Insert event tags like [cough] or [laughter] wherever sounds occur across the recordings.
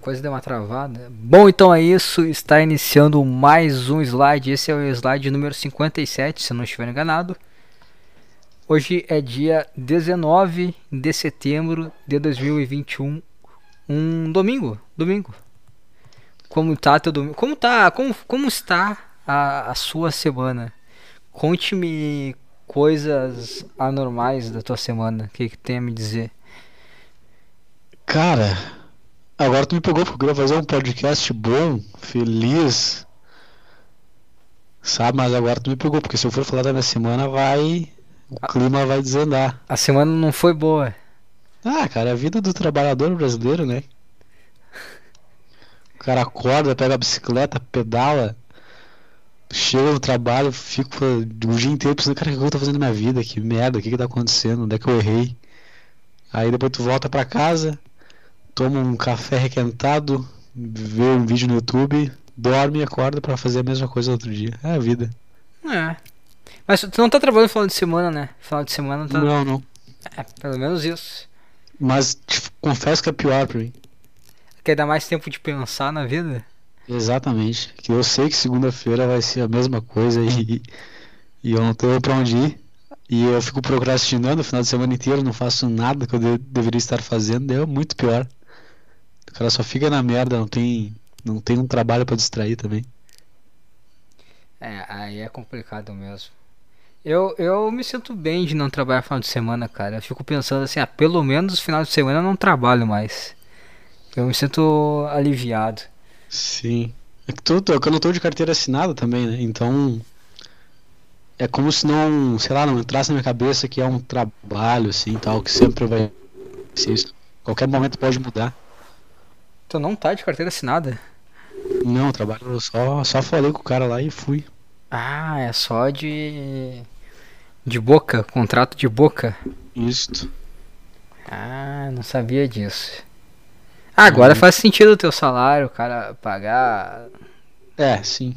coisa deu uma travada. Bom, então é isso. Está iniciando mais um slide. Esse é o slide número 57, se não estiver enganado. Hoje é dia 19 de setembro de 2021. Um domingo. Domingo. Como tá teu domingo? Como tá? Como, como está a, a sua semana? Conte-me coisas anormais da tua semana. O que, que tem a me dizer? Cara, agora tu me pegou porque eu queria fazer um podcast bom, feliz. Sabe, mas agora tu me pegou, porque se eu for falar da minha semana, vai. O clima vai desandar. A semana não foi boa. Ah, cara, é a vida do trabalhador brasileiro, né? O cara acorda, pega a bicicleta, pedala, chega no trabalho, fico o dia inteiro pensando, cara, o que eu tô fazendo na minha vida? Que merda, o que que tá acontecendo? Onde é que eu errei? Aí depois tu volta pra casa, toma um café requentado, vê um vídeo no YouTube, dorme e acorda pra fazer a mesma coisa outro dia. É a vida. É. Mas tu não tá trabalhando no final de semana, né? Final de semana tá. Não, não. É, pelo menos isso. Mas te confesso que é pior pra mim. Quer dar mais tempo de pensar na vida? Exatamente. Que eu sei que segunda-feira vai ser a mesma coisa e, e eu não tenho pra onde ir. E eu fico procrastinando o final de semana inteiro, não faço nada que eu de- deveria estar fazendo, é muito pior. O cara só fica na merda, não tem, não tem um trabalho pra distrair também. É, aí é complicado mesmo. Eu, eu me sinto bem de não trabalhar final de semana, cara. Eu fico pensando assim, ah, pelo menos final de semana eu não trabalho mais. Eu me sinto aliviado. Sim. É que, tu, é que eu não tô de carteira assinada também, né? Então. É como se não, sei lá, não entrasse na minha cabeça que é um trabalho, assim, tal, que sempre vai ser isso. Qualquer momento pode mudar. Tu não tá de carteira assinada? Não, trabalho, eu só, só falei com o cara lá e fui. Ah, é só de. De boca, contrato de boca. Isto. Ah, não sabia disso. Ah, agora Uhum. faz sentido o teu salário, o cara pagar. É, sim.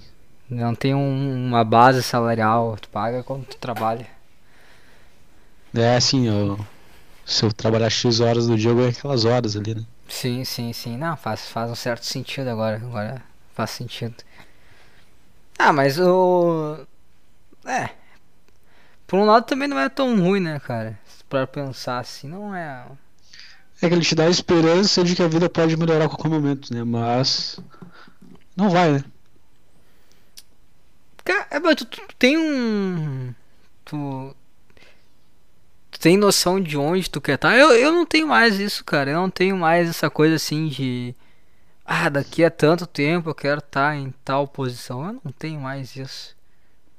Não tem um- uma base salarial, tu paga quando tu trabalha. É assim, eu, se eu trabalhar X horas do dia, eu ganho aquelas horas ali, né? Sim, sim, sim. Não, faz, faz um certo sentido agora. Agora faz sentido. Ah, mas o. É. Por um lado também não é tão ruim, né, cara? Pra pensar assim, não é. É que ele te dá a esperança de que a vida pode melhorar a qualquer momento, né? Mas. Não vai, né? Cara, é, mas tu, tu tem um. Tu. Tem noção de onde tu quer estar? Eu, eu não tenho mais isso, cara. Eu não tenho mais essa coisa assim de. Ah, daqui a tanto tempo eu quero estar em tal posição. Eu não tenho mais isso.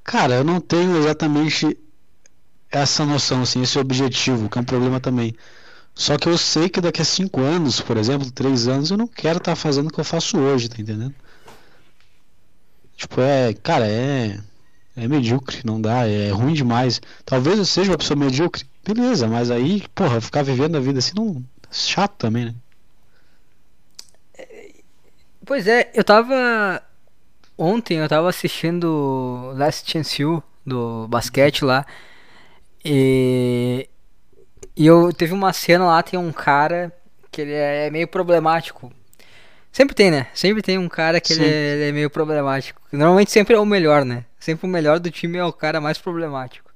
Cara, eu não tenho exatamente essa noção, assim, esse objetivo, que é um problema também. Só que eu sei que daqui a cinco anos, por exemplo, três anos, eu não quero estar fazendo o que eu faço hoje, tá entendendo? Tipo, é, cara, é, é medíocre, não dá, é ruim demais. Talvez eu seja uma pessoa medíocre, beleza, mas aí, porra, ficar vivendo a vida assim não, chato também, né? Pois é, eu tava. Ontem eu tava assistindo Last Chance U do basquete lá. E. E eu teve uma cena lá, tem um cara que ele é meio problemático. Sempre tem, né? Sempre tem um cara que ele é, ele é meio problemático. Normalmente sempre é o melhor, né? Sempre o melhor do time é o cara mais problemático.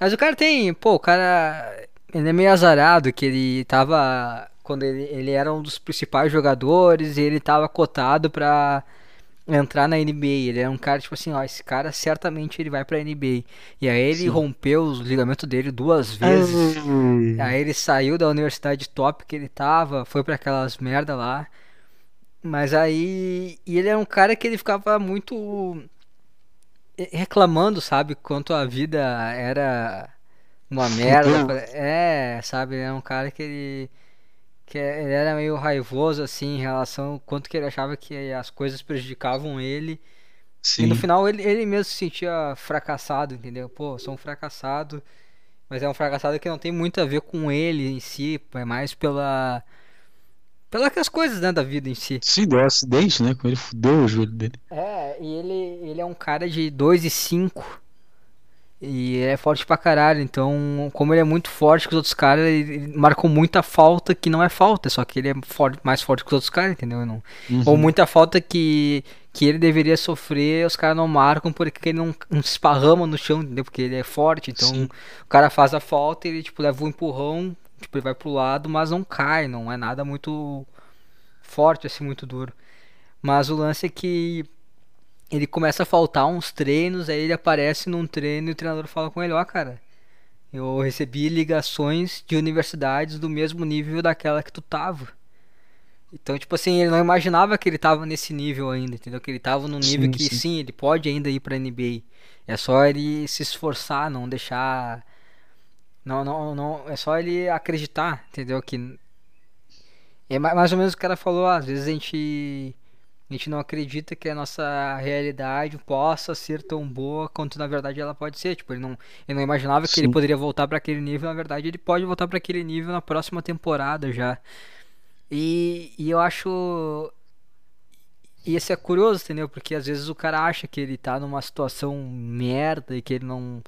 Mas o cara tem, pô, o cara. Ele é meio azarado, que ele tava. Quando ele, ele era um dos principais jogadores e ele tava cotado pra entrar na NBA. Ele era um cara, tipo assim, ó, esse cara certamente ele vai pra NBA. E aí ele Sim. rompeu os ligamentos dele duas vezes. Aí ele saiu da universidade top que ele tava, foi pra aquelas merda lá. Mas aí. E ele era um cara que ele ficava muito. Reclamando, sabe? Quanto a vida era uma merda. É, sabe? Era um cara que ele. que ele era meio raivoso, assim, em relação ao quanto que ele achava que as coisas prejudicavam ele. E no Sim. final ele, ele mesmo se sentia fracassado, entendeu? Pô, sou um fracassado. Mas é um fracassado que não tem muito a ver com ele em si, é mais pela. Pelas coisas, né, da vida em si. Sim, deu um acidente, né? Com ele fudeu o joelho dele. É, e ele, ele é um cara de 2 e 5. E é forte pra caralho, então, como ele é muito forte que os outros caras, ele marcou muita falta que não é falta, só que ele é forte, mais forte que os outros caras, entendeu? Não, Uhum. Ou muita falta que, que ele deveria sofrer, os caras não marcam porque ele não, não se esparrama no chão, entendeu? Porque ele é forte, então Sim. o cara faz a falta e ele, tipo, leva um empurrão, tipo, ele vai pro lado, mas não cai, não é nada muito forte, assim, muito duro. Mas o lance é que ele começa a faltar uns treinos, aí ele aparece num treino e o treinador fala com ele, ó, cara, eu recebi ligações de universidades do mesmo nível daquela que tu tava. Então, tipo assim, ele não imaginava que ele tava nesse nível ainda, entendeu? Que ele tava num nível Sim, que sim. sim, ele pode ainda ir pra NBA. É só ele se esforçar, não deixar não, não, não, é só ele acreditar, entendeu? Que é ma- mais ou menos o que ela falou, às vezes a gente a gente não acredita que a nossa realidade possa ser tão boa quanto na verdade ela pode ser. Tipo, ele não, ele não imaginava que ele Sim. poderia voltar para aquele nível, na verdade ele pode voltar para aquele nível na próxima temporada já. E, e eu acho e esse é curioso, entendeu? Porque às vezes o cara acha que ele tá numa situação merda e que ele não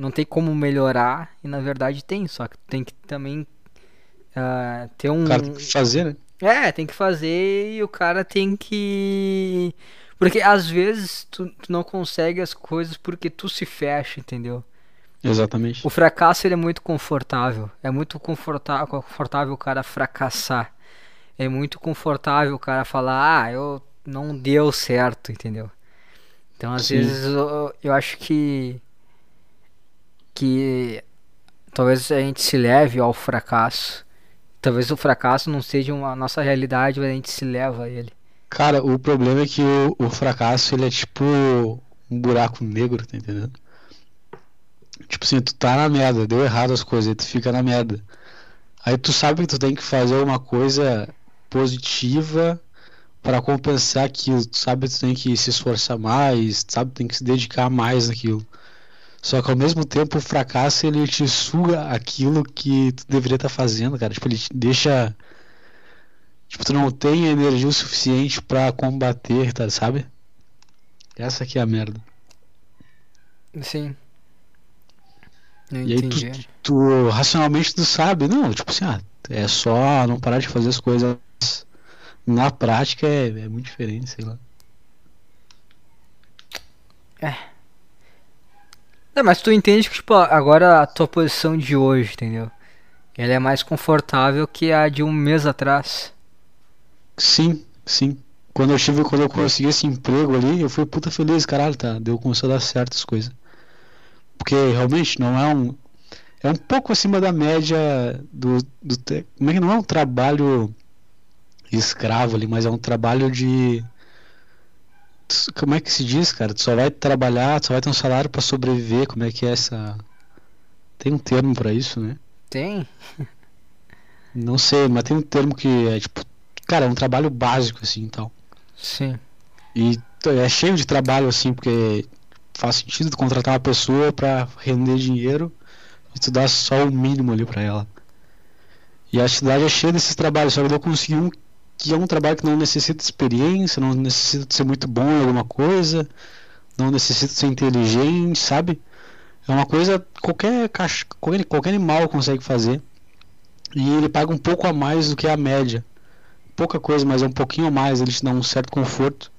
não tem como melhorar e na verdade tem, só que tem que também ah, ter um O cara tem que fazer, né? é, tem que fazer e o cara tem que. Porque às vezes tu, tu não consegue as coisas porque tu se fecha, entendeu? Exatamente. O fracasso ele é muito confortável. É muito confortável, confortável o cara fracassar. É muito confortável o cara falar, ah, eu não deu certo, entendeu? Então às Sim. vezes eu, eu acho que. Que talvez a gente se leve ao fracasso. Talvez o fracasso não seja uma nossa realidade, mas a gente se leva a ele. Cara, o problema é que o, o fracasso, ele é tipo um buraco negro, tá entendendo? Tipo assim, tu tá na merda, deu errado as coisas, aí tu fica na merda. Aí tu sabe que tu tem que fazer uma coisa positiva pra compensar aquilo. Tu sabe que tu tem que se esforçar mais, sabe tem que se dedicar mais naquilo. Só que ao mesmo tempo o fracasso ele te suga aquilo que tu deveria estar fazendo, cara. Tipo, ele te deixa. Tipo, tu não tem energia o suficiente pra combater, tá, sabe? Essa aqui é a merda. Sim. Não E aí tu, entendi. tu racionalmente tu sabe, não, tipo assim, ah, é só não parar de fazer as coisas. Na prática é, é muito diferente, sei lá. Mas tu entende que, tipo, agora a tua posição de hoje, entendeu? Ela é mais confortável que a de um mês atrás. Sim, sim. Quando eu tive, quando eu consegui esse emprego ali, eu fui puta feliz, caralho, tá? Deu, começou a dar certo as coisas. Porque realmente não é um. É um pouco acima da média do, do. Como é que não é um trabalho escravo ali, mas é um trabalho de. Como é que se diz, cara? Tu só vai trabalhar, tu só vai ter um salário pra sobreviver. Como é que é essa. Tem um termo pra isso, né? Tem? Não sei, mas tem um termo que é tipo. Cara, é um trabalho básico assim e tal. Sim. E t- é cheio de trabalho assim, porque faz sentido tu contratar uma pessoa pra render dinheiro e tu dar só o mínimo ali pra ela. E a cidade é cheia desses trabalhos, só que eu consegui um que é um trabalho que não necessita experiência, não necessita de ser muito bom em alguma coisa, não necessita ser inteligente, sabe? É uma coisa qualquer caixa, qualquer, qualquer animal consegue fazer. E ele paga um pouco a mais do que a média. Pouca coisa, mas é um pouquinho a mais, ele te dá um certo conforto.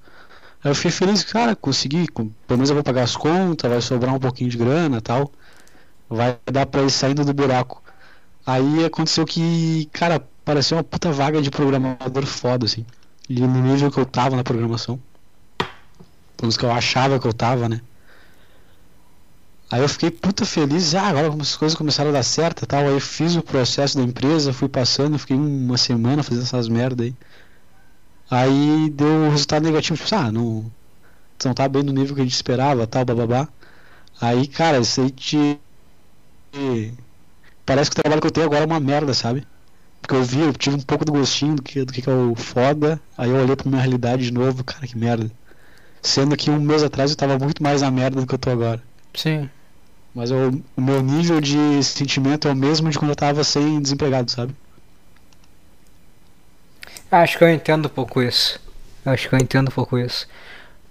Eu fiquei feliz, cara, consegui, pelo menos eu vou pagar as contas, vai sobrar um pouquinho de grana tal. Vai dar pra ir saindo do buraco. Aí aconteceu que, cara, pareceu uma puta vaga de programador foda, assim. E no nível que eu tava na programação. Pelo menos que eu achava que eu tava, né? Aí eu fiquei puta feliz, ah, agora as coisas começaram a dar certo e tal. Aí eu fiz o processo da empresa, fui passando, fiquei uma semana fazendo essas merda aí. Aí deu um resultado negativo, tipo, ah, não, não tá bem no nível que a gente esperava, tal, bababá. Aí, cara, isso aí te. Parece que o trabalho que eu tenho agora é uma merda, sabe? Porque eu vi, eu tive um pouco do gostinho do que, do que é o foda, aí eu olhei pra minha realidade de novo, cara, que merda. Sendo que um mês atrás eu tava muito mais na merda do que eu tô agora. Sim. Mas o, o meu nível de sentimento é o mesmo de quando eu tava sem desempregado, sabe? Acho que eu entendo um pouco isso. Acho que eu entendo um pouco isso.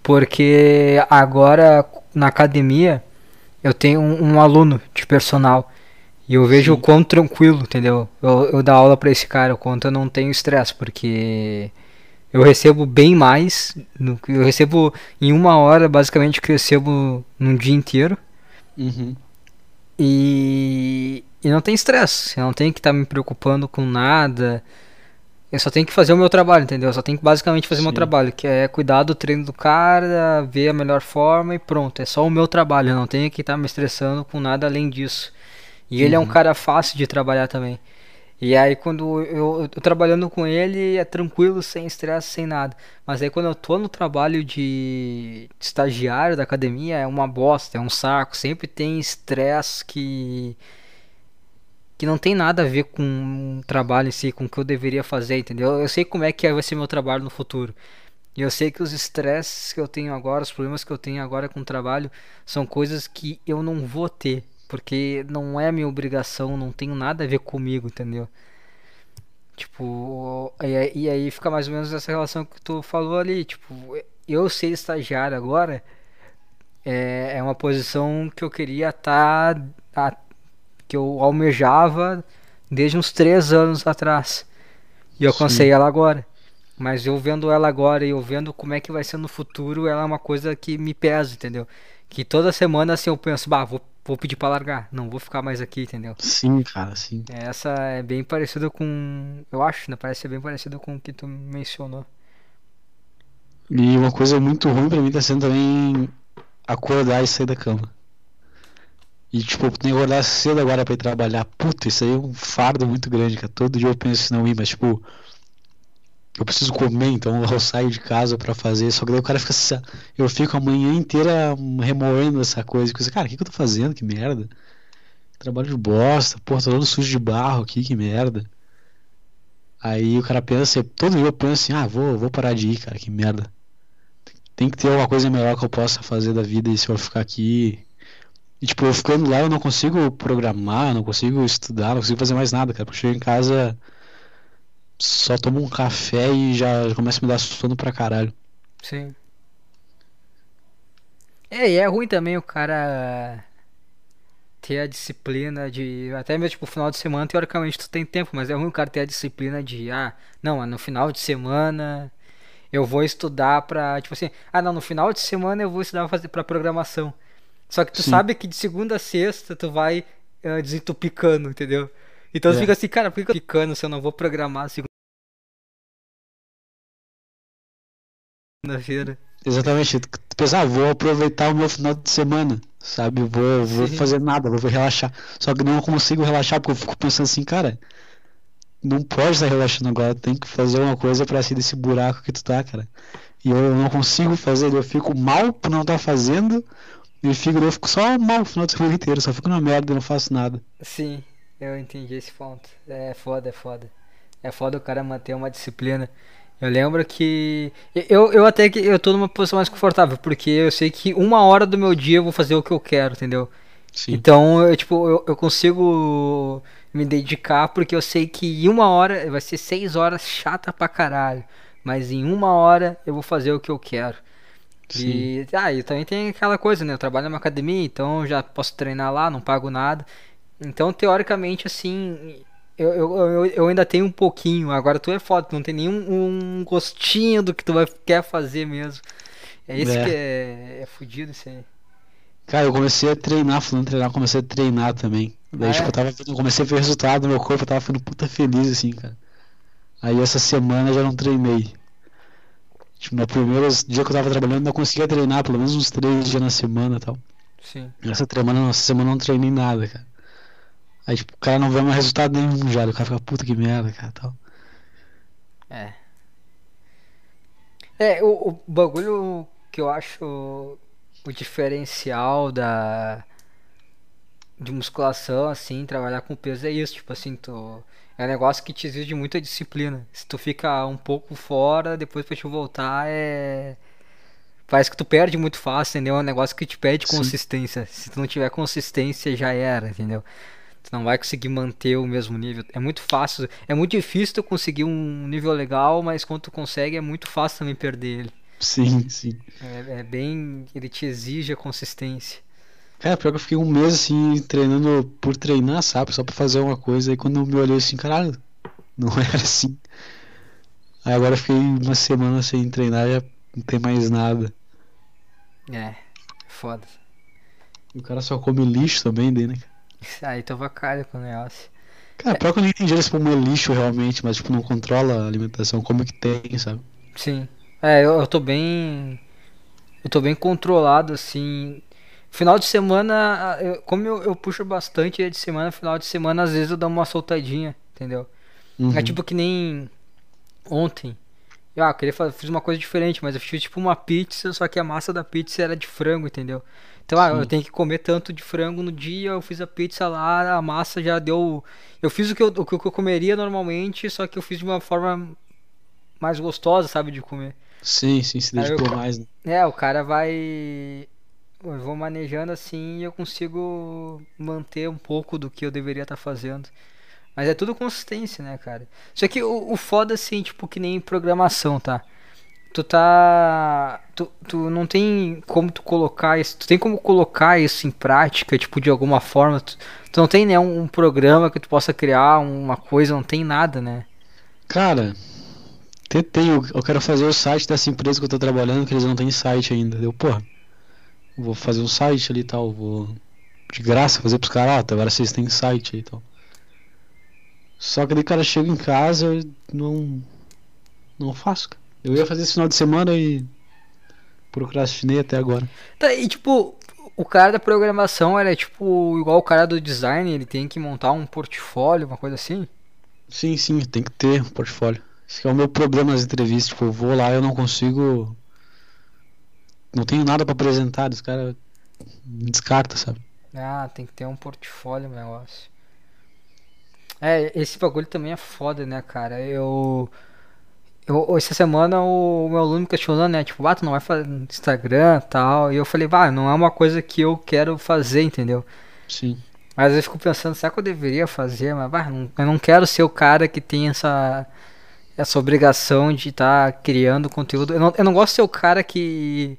Porque agora na academia eu tenho um, um aluno de personal e eu vejo Sim. o quão tranquilo, entendeu? Eu, eu dar aula pra esse cara, o quanto eu não tenho estresse, porque eu recebo bem mais, eu recebo em uma hora basicamente o que eu recebo num dia inteiro. Uhum. E, e não tem estresse, eu não tenho que estar me preocupando com nada. Eu só tenho que fazer o meu trabalho, entendeu? Eu só tenho que basicamente fazer o meu Sim. trabalho, que é cuidar do treino do cara, ver a melhor forma e pronto. É só o meu trabalho, eu não tenho que estar me estressando com nada além disso. E ele é um Uhum. cara fácil de trabalhar também. E aí quando eu, eu tô trabalhando com ele é tranquilo, sem estresse, sem nada. Mas aí quando eu tô no trabalho de, de estagiário da academia é uma bosta, é um saco. Sempre tem estresse que que não tem nada a ver com o trabalho em si, com o que eu deveria fazer, entendeu? Eu sei como é que vai ser meu trabalho no futuro. E eu sei que os estresses que eu tenho agora, os problemas que eu tenho agora com o trabalho, são coisas que eu não vou ter, porque não é minha obrigação, não tem nada a ver comigo, entendeu? Tipo, e aí, fica mais ou menos essa relação que tu falou ali, tipo, eu ser estagiário agora é, é uma posição que eu queria estar, que eu almejava desde uns três anos atrás. E eu alcancei ela agora. Mas eu vendo ela agora e eu vendo como é que vai ser no futuro, ela é uma coisa que me pesa, entendeu? Que toda semana assim eu penso, bah, vou, vou pedir pra largar, não vou ficar mais aqui, entendeu? Sim, cara, sim. Essa é bem parecida com. Eu acho, né? Parece ser bem parecida com o que tu mencionou. E uma coisa muito ruim pra mim tá sendo também acordar e sair da cama. E tipo, tenho que acordar cedo agora pra ir trabalhar. Puta, isso aí é um fardo muito grande, cara. Todo dia eu penso em não ir, mas tipo, eu preciso comer, então [laughs] eu saio de casa pra fazer. Só que daí o cara fica. Eu fico a manhã inteira remoendo essa coisa. Coisa, cara, o que que eu tô fazendo? Que merda. Trabalho de bosta, porra, tô todo sujo de barro aqui, que merda. Aí o cara pensa, todo dia eu penso assim, ah, vou, vou parar de ir, cara, que merda. Tem que ter alguma coisa melhor que eu possa fazer da vida e se eu ficar aqui. E tipo, eu ficando lá eu não consigo programar, não consigo estudar, não consigo fazer mais nada, cara. Eu chego em casa, só tomo um café e já, já começa a me dar sono pra caralho. Sim. É, e é ruim também o cara ter a disciplina de. Até mesmo, tipo, final de semana, teoricamente tu tem tempo, mas é ruim o cara ter a disciplina de, ah, não, no final de semana eu vou estudar pra. Tipo assim, ah, não, no final de semana eu vou estudar pra, fazer, pra programação. Só que tu Sim. sabe que de segunda a sexta tu vai uh, desentupicando, entendeu? Então tu É. fica assim, cara, por que eu tô picando se eu não vou programar segunda-feira? Exatamente. Pensa, ah, vou aproveitar o meu final de semana, sabe? Vou, vou Sim. fazer nada, vou relaxar. Só que não consigo relaxar porque eu fico pensando assim, cara, não pode estar relaxando agora, tem que fazer uma coisa pra sair desse buraco que tu tá, cara. E eu não consigo fazer, eu fico mal por não estar fazendo, e fico, eu fico só mal o final de semana inteiro, só fico na merda e não faço nada. Sim, eu entendi esse ponto. É foda, é foda. É foda o cara manter uma disciplina. Eu lembro que. Eu, eu até que eu tô numa posição mais confortável, porque eu sei que uma hora do meu dia eu vou fazer o que eu quero, entendeu? Sim. Então, eu, tipo, eu, eu consigo me dedicar porque eu sei que em uma hora vai ser seis horas chata pra caralho. Mas em uma hora eu vou fazer o que eu quero. Sim. E, ah, e também tem aquela coisa, né? Eu trabalho numa academia, então eu já posso treinar lá, não pago nada. Então, teoricamente, assim, eu, eu, eu, ainda tenho um pouquinho. Agora tu é foda, tu não tem nenhum um gostinho do que tu vai, quer fazer mesmo. É isso É. que é, é fudido isso aí. Cara, eu comecei a treinar, falando treinar, comecei a treinar também. Daí, Ah, tipo, é? eu tava vendo, eu comecei a ver o resultado do meu corpo, eu tava ficando puta feliz, assim, cara. Aí essa semana eu já não treinei. Tipo, no primeiro dia que eu tava trabalhando, eu ainda conseguia treinar, pelo menos uns três dias na semana e tal. Sim. Essa semana, essa semana eu não treinei nada, cara. Aí, tipo, o cara não vê mais resultado nenhum já, o cara fica, puta que merda, cara, tal. É. É, o, o bagulho que eu acho o diferencial da de musculação, assim, trabalhar com peso é isso, tipo assim, tu é um negócio que te exige muita disciplina. Se tu fica um pouco fora, depois pra te voltar é parece que tu perde muito fácil, entendeu? É um negócio que te pede Sim. consistência. Se tu não tiver consistência, já era, entendeu? Tu não vai conseguir manter o mesmo nível. É muito fácil, é muito difícil tu conseguir um nível legal, mas quando tu consegue é muito fácil também perder ele. Sim, sim. É, é bem, ele te exige a consistência. Cara, pior que eu fiquei um mês assim, treinando por treinar, sabe? Só pra fazer uma coisa. E quando eu me olhei assim, caralho, não [laughs] era assim. Aí agora eu fiquei uma semana sem treinar já não tem mais nada. É, foda. E o cara só come lixo também, daí, né? Aí tu vacalha com o negócio. Cara, pior que eu não entendi eles como é lixo realmente, mas tipo, não controla a alimentação, como que tem, sabe? Sim. É, eu, eu tô bem. Eu tô bem controlado, assim. Final de semana, eu- como eu, eu puxo bastante de semana, final de semana, às vezes eu dou uma soltadinha, entendeu? Uhum. É tipo que nem ontem. Eu, ah, queria fazer, fiz uma coisa diferente, mas eu fiz tipo uma pizza, só que a massa da pizza era de frango, entendeu? Então, ah, eu Sim. tenho que comer tanto de frango no dia, eu fiz a pizza lá, a massa já deu. Eu fiz o que eu, o que eu comeria normalmente, só que eu fiz de uma forma mais gostosa, sabe, de comer. Sim, sim, se eu dedicou co- mais, né? É, o cara vai. Eu vou manejando assim e eu consigo manter um pouco do que eu deveria estar fazendo. Mas é tudo consistência, né, cara? Só que o, o foda, assim, tipo, que nem programação, tá? Tu tá. Tu, tu não tem como tu colocar isso. Tu tem como colocar isso em prática, tipo, de alguma forma. Tu, tu não tem, né, um, programa que tu possa criar, uma coisa, não tem nada, né? Cara, tentei, eu, eu quero fazer o site dessa empresa que eu tô trabalhando, que eles não têm site ainda. Deu, porra, vou fazer um site ali e tal, vou de graça fazer pros caras, ó, agora vocês têm site aí e tal. Só que daí, cara, chega em casa, eu não. Não faço, cara. Eu ia fazer esse final de semana e procrastinei até agora. Tá, e tipo, o cara da programação, ele é tipo igual o cara do design, ele tem que montar um portfólio, uma coisa assim. Sim, sim, tem que ter um portfólio. Esse é o meu problema nas entrevistas, tipo, eu vou lá e eu não consigo. Não tenho nada pra apresentar, os caras me descarta, sabe? Ah, tem que ter um portfólio negócio. É, esse bagulho também é foda, né, cara? Eu. Eu, essa semana o meu aluno me questionou, né? Tipo, ah, tu não vai fazer Instagram tal. E eu falei, bah, não é uma coisa que eu quero fazer, entendeu? Sim. Mas eu fico pensando, será que eu deveria fazer? Mas, bah, não- eu não quero ser o cara que tem essa, essa obrigação de estar criando conteúdo. Eu não, eu não gosto de ser o cara que,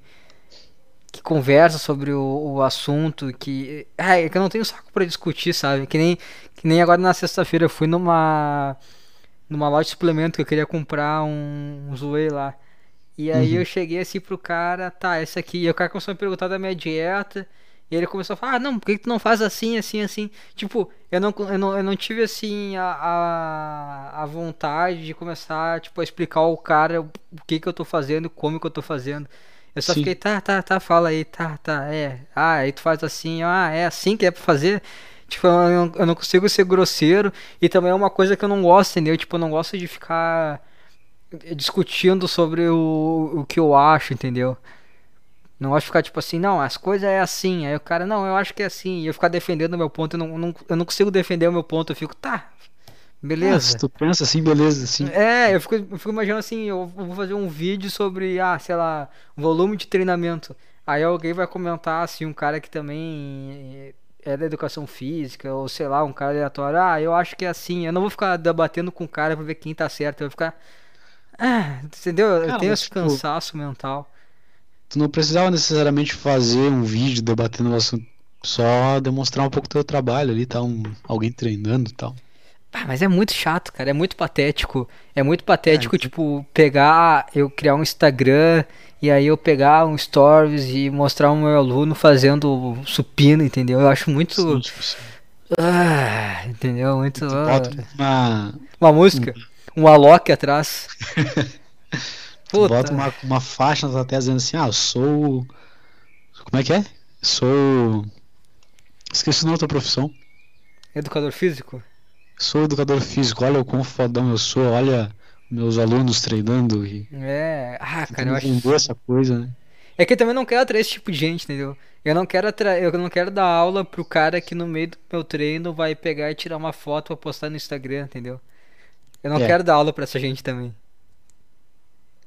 que conversa sobre o, o assunto, que. Ah, é que eu não tenho saco pra discutir, sabe? Que nem, que nem agora na sexta-feira eu fui numa. Numa loja de suplemento que eu queria comprar um, um Zoe lá. E aí Uhum. eu cheguei assim pro cara, tá, essa aqui. E o cara começou a me perguntar da minha dieta. E ele começou a falar, ah, não, por que que tu não faz assim, assim, assim? Tipo, eu não, eu não, eu não tive, assim, a, a, a vontade de começar, tipo, a explicar ao cara o que que eu tô fazendo, como que eu tô fazendo. Eu só Sim. fiquei, tá, tá, tá, fala aí, tá, tá, é. Ah, aí tu faz assim, ah, é assim que é pra fazer. Tipo, eu não, eu não consigo ser grosseiro. E também é uma coisa que eu não gosto, entendeu? Tipo, eu não gosto de ficar discutindo sobre o, o que eu acho, entendeu? Não gosto de ficar tipo assim, não, as coisas é assim. Aí o cara, não, eu acho que é assim. E eu ficar defendendo o meu ponto, eu não, não- eu não consigo defender o meu ponto. Eu fico, tá, Ah, beleza. se tu pensa assim, beleza, assim. É, eu fico, eu fico imaginando assim, eu vou fazer um vídeo sobre, ah, sei lá, volume de treinamento. Aí alguém vai comentar, assim, um cara que também é da educação física, ou sei lá, um cara aleatório, ah, eu acho que é assim. Eu não vou ficar debatendo com o cara pra ver quem tá certo, eu vou ficar. Ah, entendeu? Eu Cara, tenho mas, esse tipo, cansaço mental. Tu não precisava necessariamente fazer um vídeo debatendo o assunto, só demonstrar um pouco do teu trabalho ali, tá? Um, alguém treinando e tal. Ah, mas é muito chato, cara. É muito patético. É muito patético, É, tipo, pegar, eu criar um Instagram e aí eu pegar um stories e mostrar o meu aluno fazendo supino, entendeu? Eu acho muito. Sim, tipo assim, Ah, entendeu? Muito. tu ah. bota uma, Uma música, um Alok atrás. [laughs] bota uma, uma faixa na tua testa dizendo assim, ah, eu sou. Como é que é? Sou. Esqueci o nome da tua profissão. Educador físico? Sou educador físico, olha o quão fodão eu sou, olha meus alunos treinando e É. Ah, cara, eu acho. essa coisa, né? É que eu também não quero atrair esse tipo de gente, entendeu? Eu não quero atra... eu não quero dar aula pro cara que no meio do meu treino vai pegar e tirar uma foto pra postar no Instagram, entendeu? Eu não É. quero dar aula pra essa gente também.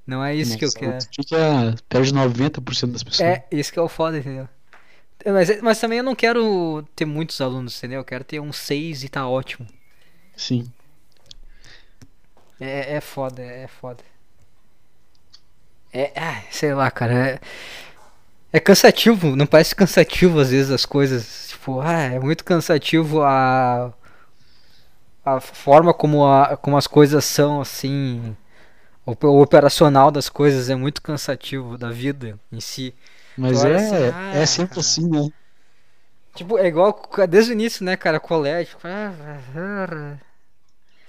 Não é isso que eu Nossa, quero. tu Fica, perde 90% das pessoas. É, isso que é o foda, entendeu? Mas, mas também eu não quero ter muitos alunos, entendeu? Eu quero ter uns seis e tá ótimo. Sim. É, é foda, é foda. É, ah, sei lá, cara. É, É cansativo, não parece cansativo às vezes as coisas. Tipo, ah, é muito cansativo a. A forma como, a, como as coisas são, assim. O, o operacional das coisas é muito cansativo da vida em si. Mas olha é, assim, ah, é sempre cara. assim, né? Tipo, é igual desde o início, né, cara? Colégio. tipo, ah,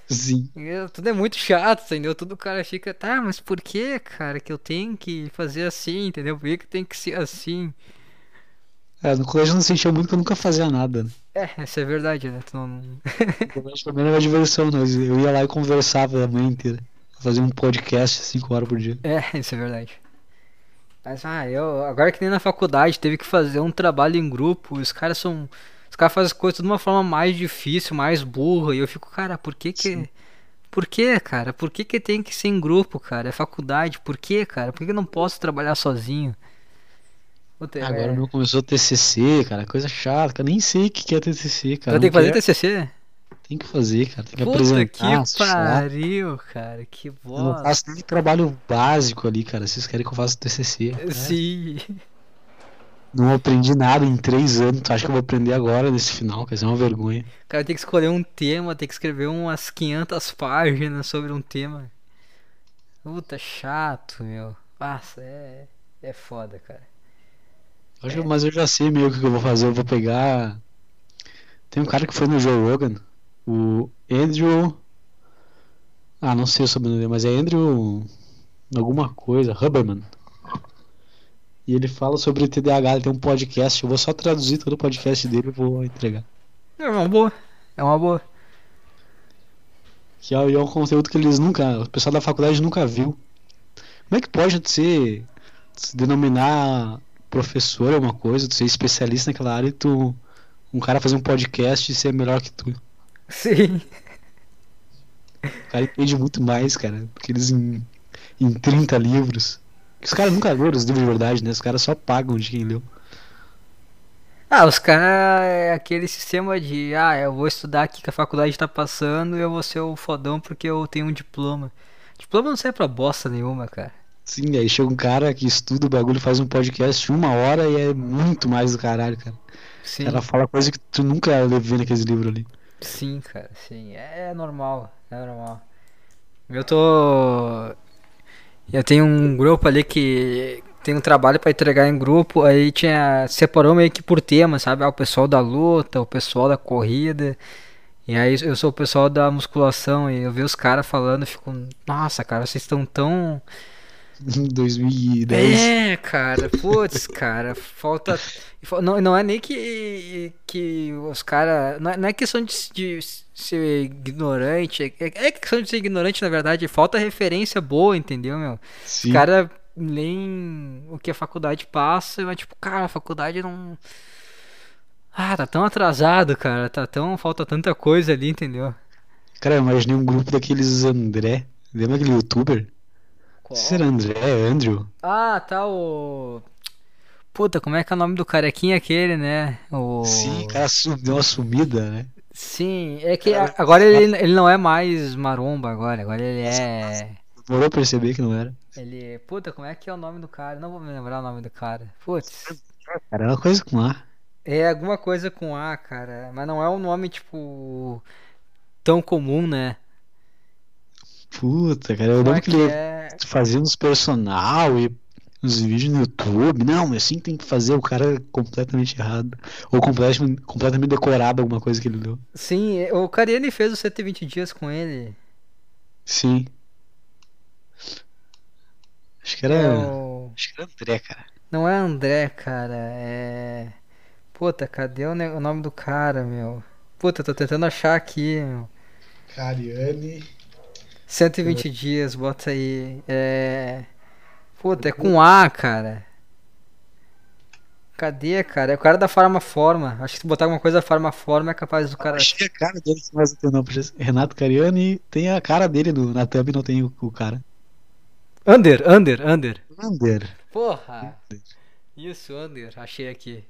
Sim. Tudo é muito chato, entendeu? Tudo o cara fica, tá, mas por que, cara, que eu tenho que fazer assim, entendeu? Por que, que tem que ser assim? É, no colégio eu não sentia muito que eu nunca fazia nada. Né? É, isso é verdade, né? Tu não... No colégio também era uma diversão, mas eu ia lá e conversava a manhã inteira. Fazia um podcast cinco horas por dia. É, [laughs] isso é verdade. Mas, ah, eu, agora que nem na faculdade, teve que fazer um trabalho em grupo, os caras são. Os caras fazem as coisas de uma forma mais difícil, mais burra, e eu fico, cara, por que que. Sim. Por que, cara? Por que que tem que ser em grupo, cara? É faculdade, por que, cara? Por que que eu não posso trabalhar sozinho? Puta, Agora é... o meu começou TCC, cara, coisa chata, cara. Nem sei o que é TCC, cara. Tu tem que fazer quero. TCC? Tem que fazer, cara. Tem que Puta apresentar. que pariu, cara, que Eu não bosta. faço nem trabalho básico ali, cara. Vocês querem que eu faça TCC? né? Sim. [laughs] Não aprendi nada em três anos. Tu acha que eu vou aprender agora nesse final? Quer dizer, é uma vergonha. O cara tem que escolher um tema, tem que escrever umas 500 páginas sobre um tema. Puta, chato, meu. Nossa, é, é foda, cara. Eu acho- Mas eu já sei meio que o que eu vou fazer. Eu vou pegar. Tem um cara que foi no Joe Rogan, o Andrew. Ah, não sei o sobrenome dele, mas é Andrew. Alguma coisa, Huberman. E ele fala sobre TDAH, ele tem um podcast. Eu vou só traduzir todo o podcast dele e vou entregar. É uma boa. É uma boa. Que é, é um conteúdo que eles nunca. O pessoal da faculdade nunca viu. Como é que pode ser. Se denominar professor é uma coisa, tu ser especialista naquela área e tu. Um cara fazer um podcast e ser melhor que tu. Sim. O cara entende muito mais, cara, do que eles em, em 30 livros. Os caras nunca leram os livros de verdade, né? Os caras só pagam de quem leu. Ah, os caras é aquele sistema de, ah, eu vou estudar aqui que a faculdade tá passando e eu vou ser o fodão porque eu tenho um diploma. Diploma não serve pra bosta nenhuma, cara. Sim, aí chega um cara que estuda o bagulho, faz um podcast de uma hora e é muito mais do caralho, cara. Sim. cara fala coisa que tu nunca vê naqueles livros ali. Sim, cara, sim. É normal, é normal. Eu tô. Eu tenho um grupo ali que tem um trabalho pra entregar em grupo, aí tinha. Separou meio que por tema, sabe? Ah, o pessoal da luta, o pessoal da corrida. E aí eu sou o pessoal da musculação e eu vejo os caras falando fico. Nossa, cara, vocês estão tão. Em [laughs] 2010. É, cara, putz, cara, falta. Não, não é nem que, que os caras. Não, é- não é questão de, de ser ignorante. É, é questão de ser ignorante, na verdade. Falta referência boa, entendeu, meu? Sim. Os caras leem o que a faculdade passa, mas tipo, cara, a faculdade não. Ah, tá tão atrasado, cara. Tá tão. Falta tanta coisa ali, entendeu? Cara, eu imaginei um grupo daqueles André. Lembra aquele youtuber? Não sei se era André, Andrew. Ah, tá o. Puta, como é que é o nome do carequinha aquele, né? O... Sim, o cara deu uma sumida, né? Sim, é que a- agora ele, ele não é mais maromba agora, agora ele é. Demorou perceber que não era. Ele. Puta, como é que é o nome do cara? Não vou me lembrar o nome do cara. Putz. Cara, era uma coisa com A. É alguma coisa com A, cara. Mas não é um nome, tipo. tão comum, né? Puta, cara, eu é lembro que que ele é? fazia uns personal e uns vídeos no YouTube. Não, mas assim tem que fazer o cara é completamente errado. Ou completamente, completamente decorado alguma coisa que ele deu. Sim, o Cariani fez os 120 dias com ele. Sim. Acho que era. É o... Acho que era André, cara. Não é André, cara. É. Puta, cadê o, ne- o nome do cara, meu? Puta, tô tentando achar aqui, meu. Cariani. 120 dias, bota aí. É. Puta, é com A, cara. Cadê, cara? É o cara da Farmaforma. Acho que se botar alguma coisa da Farmaforma é capaz do cara. Achei a cara dele, mas não Renato Cariani tem a cara dele no, na thumb, não tem o, o cara. Under, Under, Under. Under. Porra! Isso, Under. Achei aqui.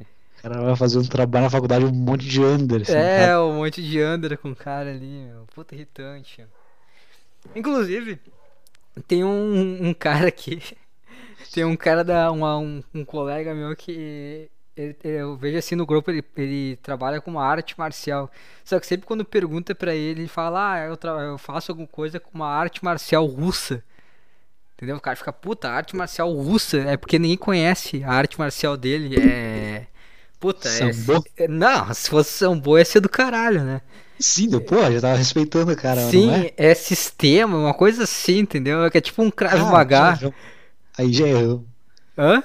O cara vai fazer um trabalho na faculdade, um monte de under. assim, É, um monte de Under com o cara ali, meu. Puta irritante. Inclusive, tem um, um cara aqui [laughs] Tem um cara da. Uma, um, um colega meu que. ele- eu vejo assim no grupo, ele, ele trabalha com uma arte marcial. Só que sempre quando pergunta pra ele, ele fala, ah, eu, tra- eu faço alguma coisa com uma arte marcial russa. Entendeu? O cara fica, puta, arte marcial russa. É porque ninguém conhece a arte marcial dele. É. Puta, é. Sambo? é- Não, se fosse sambo ia ser do caralho, né? Sim, pô, já tava respeitando o cara, Sim, não é? é? sistema, uma coisa assim, entendeu? Que é tipo um Krav Ah, Maga. já erramos. Aí já erramos. Hã?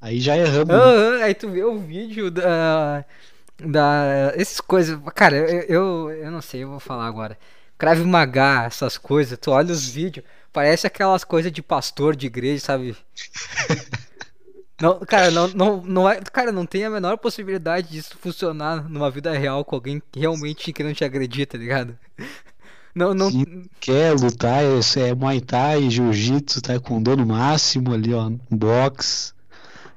Aí já erramos. né? Ah, ah, aí tu vê o vídeo da. Da. Essas coisas. Cara, eu, eu, eu não sei, eu vou falar agora. Krav Maga, essas coisas, tu olha os vídeos, parece aquelas coisas de pastor de igreja, sabe? [laughs] Não, cara, não, não, não é, cara, não tem a menor possibilidade disso funcionar numa vida real com alguém que realmente que não te agredir, tá ligado? [laughs] Não, não, Sim. Quer lutar, é, é Muay Thai, Jiu-Jitsu, Taekwondo no máximo ali, ó, box,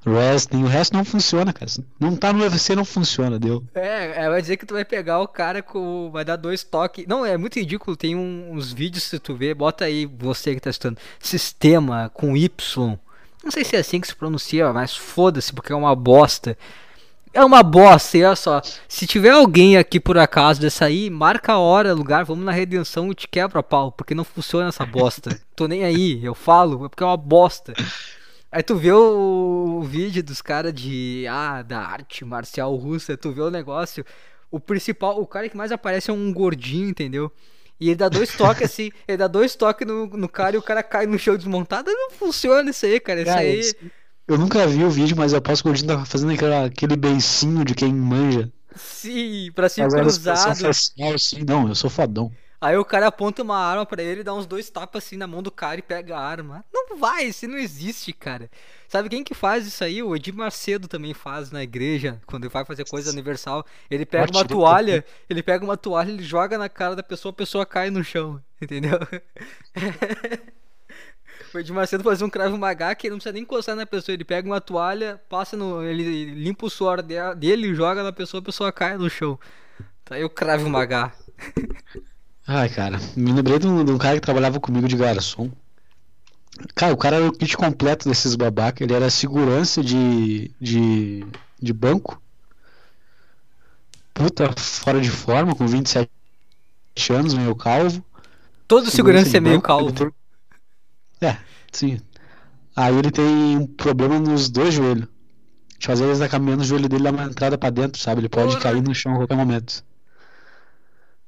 wrestling, o resto não funciona, cara. Não tá no UFC, não funciona, deu. É, é, vai dizer que tu vai pegar o cara com. Vai dar dois toques. Não, é muito ridículo. Tem um- uns vídeos, se tu ver, bota aí você que tá estudando. Sistema com Y. Não sei se é assim que se pronuncia, mas foda-se, porque é uma bosta. É uma bosta, e olha só. Se tiver alguém aqui por acaso dessa aí, marca a hora, lugar, vamos na redenção e te quebra pau, porque não funciona essa bosta. [laughs] Tô nem aí, eu falo, é porque é uma bosta. Aí tu vê o, o vídeo dos caras de. Ah, da arte marcial russa, tu vê o negócio. O principal, o cara que mais aparece é um gordinho, entendeu? E ele dá dois toques assim, [laughs] ele dá dois toques no, no cara e o cara cai no chão desmontado. Não funciona isso aí, cara. Isso aí. eu nunca vi o vídeo, mas eu posso Gordinho tava fazendo aquela, aquele beicinho de quem manja. Sim, pra ser Fazendo a expressão cruzado. facial, assim, não, eu sou fodão. Aí o cara aponta uma arma pra ele, dá uns dois tapas assim na mão do cara e pega a arma. Não vai, isso não existe, cara. Sabe quem que faz isso aí? O Edir Macedo também faz na igreja, quando ele vai fazer coisa universal. Ele pega uma toalha, ele pega uma toalha, ele joga na cara da pessoa, a pessoa cai no chão, entendeu? [laughs] O Edir Macedo faz um cravo maga que ele não precisa nem encostar na pessoa, ele pega uma toalha, passa no. ele limpa o suor de- dele, joga na pessoa, a pessoa cai no chão. Tá aí o cravo maga. [laughs] Ai, cara, me lembrei de um, de um cara que trabalhava comigo de garçom. Cara, o cara era o kit completo desses babaca. Ele era segurança de, de, de banco. Puta, fora de forma, com 27 anos, meio calvo. Todo segurança de é meio banco, calvo. É, sim. Aí ele tem um problema nos dois joelhos. Às vezes tá caminhando, o joelho dele dá uma entrada pra dentro, sabe? Ele pode Porra. cair no chão a qualquer momento.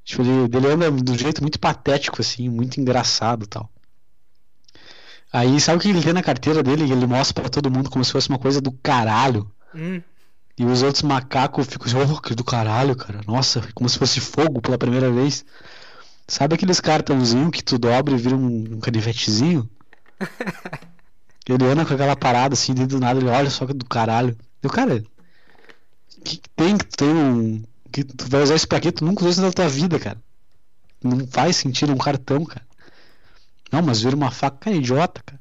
Tipo, ele, ele anda de um jeito muito patético, assim, muito engraçado e tal. Aí, sabe o que ele tem na carteira dele? Ele mostra pra todo mundo como se fosse uma coisa do caralho. Hum. E os outros macacos ficam assim, oh, que do caralho, cara. Nossa, como se fosse fogo pela primeira vez. Sabe aqueles cartãozinhos que tu dobra e vira um, um canivetezinho? [laughs] Ele anda com aquela parada assim, dentro do nada, ele olha só que do caralho. Eu, cara, o que, que tem que tu tem um. Que tu vai usar isso pra quê? Tu nunca usou isso na tua vida, cara. Não faz sentido um cartão, cara. Não, mas vira uma faca, cara, é idiota, cara.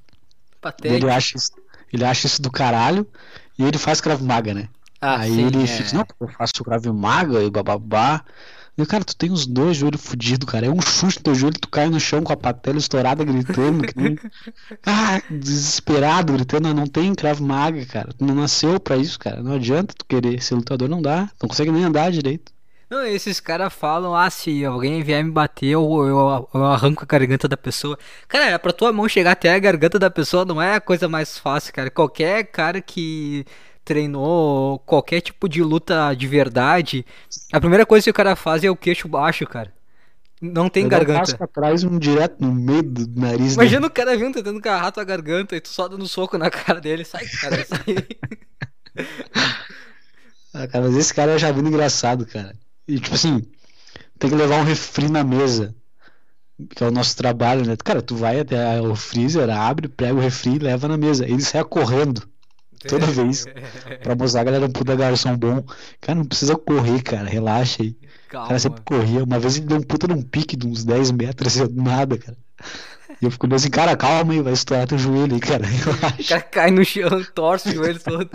Ele acha, isso, ele acha isso do caralho e ele faz Krav Maga, né? Ah, Aí sim, ele é. fica, não, eu faço Krav Maga e bababá. E, cara, tu tem os dois joelhos fudidos, cara. É um chute no teu joelho, tu cai no chão com a patela estourada, gritando, que nem... [laughs] Ah, desesperado, gritando. Não tem Krav Maga, cara. Tu não nasceu pra isso, cara. Não adianta tu querer ser lutador, não dá. Não consegue nem andar direito. Não, esses caras falam, ah, se alguém vier me bater, eu, eu, eu arranco a garganta da pessoa. Cara, é pra tua mão chegar até a garganta da pessoa não é a coisa mais fácil, cara. Qualquer cara que treinou qualquer tipo de luta de verdade, a primeira coisa que o cara faz é o queixo baixo, cara. Não tem Eu um garganta. pra trás, um direto no meio do nariz Imagina o cara vindo tentando agarrar tua garganta e tu só dando soco na cara dele. Sai, cara, sai. [laughs] Ah, cara, mas esse cara eu já vi engraçado, cara. E tipo assim, tem que levar um refri na mesa. Que é o nosso trabalho, né? Cara, tu vai até o freezer, abre, pega o refri e leva na mesa. Ele sai correndo toda [laughs] vez pra mostrar a galera um puta garçom bom. Cara, não precisa correr, cara. Relaxa aí. O Calma. cara sempre corria. Uma vez ele deu um puta num pique de uns 10 metros, assim, do nada, cara. E eu fico assim, cara, calma aí, vai estourar teu joelho aí, cara. [laughs] O Relaxa. cara cai no chão, torce o joelho todo.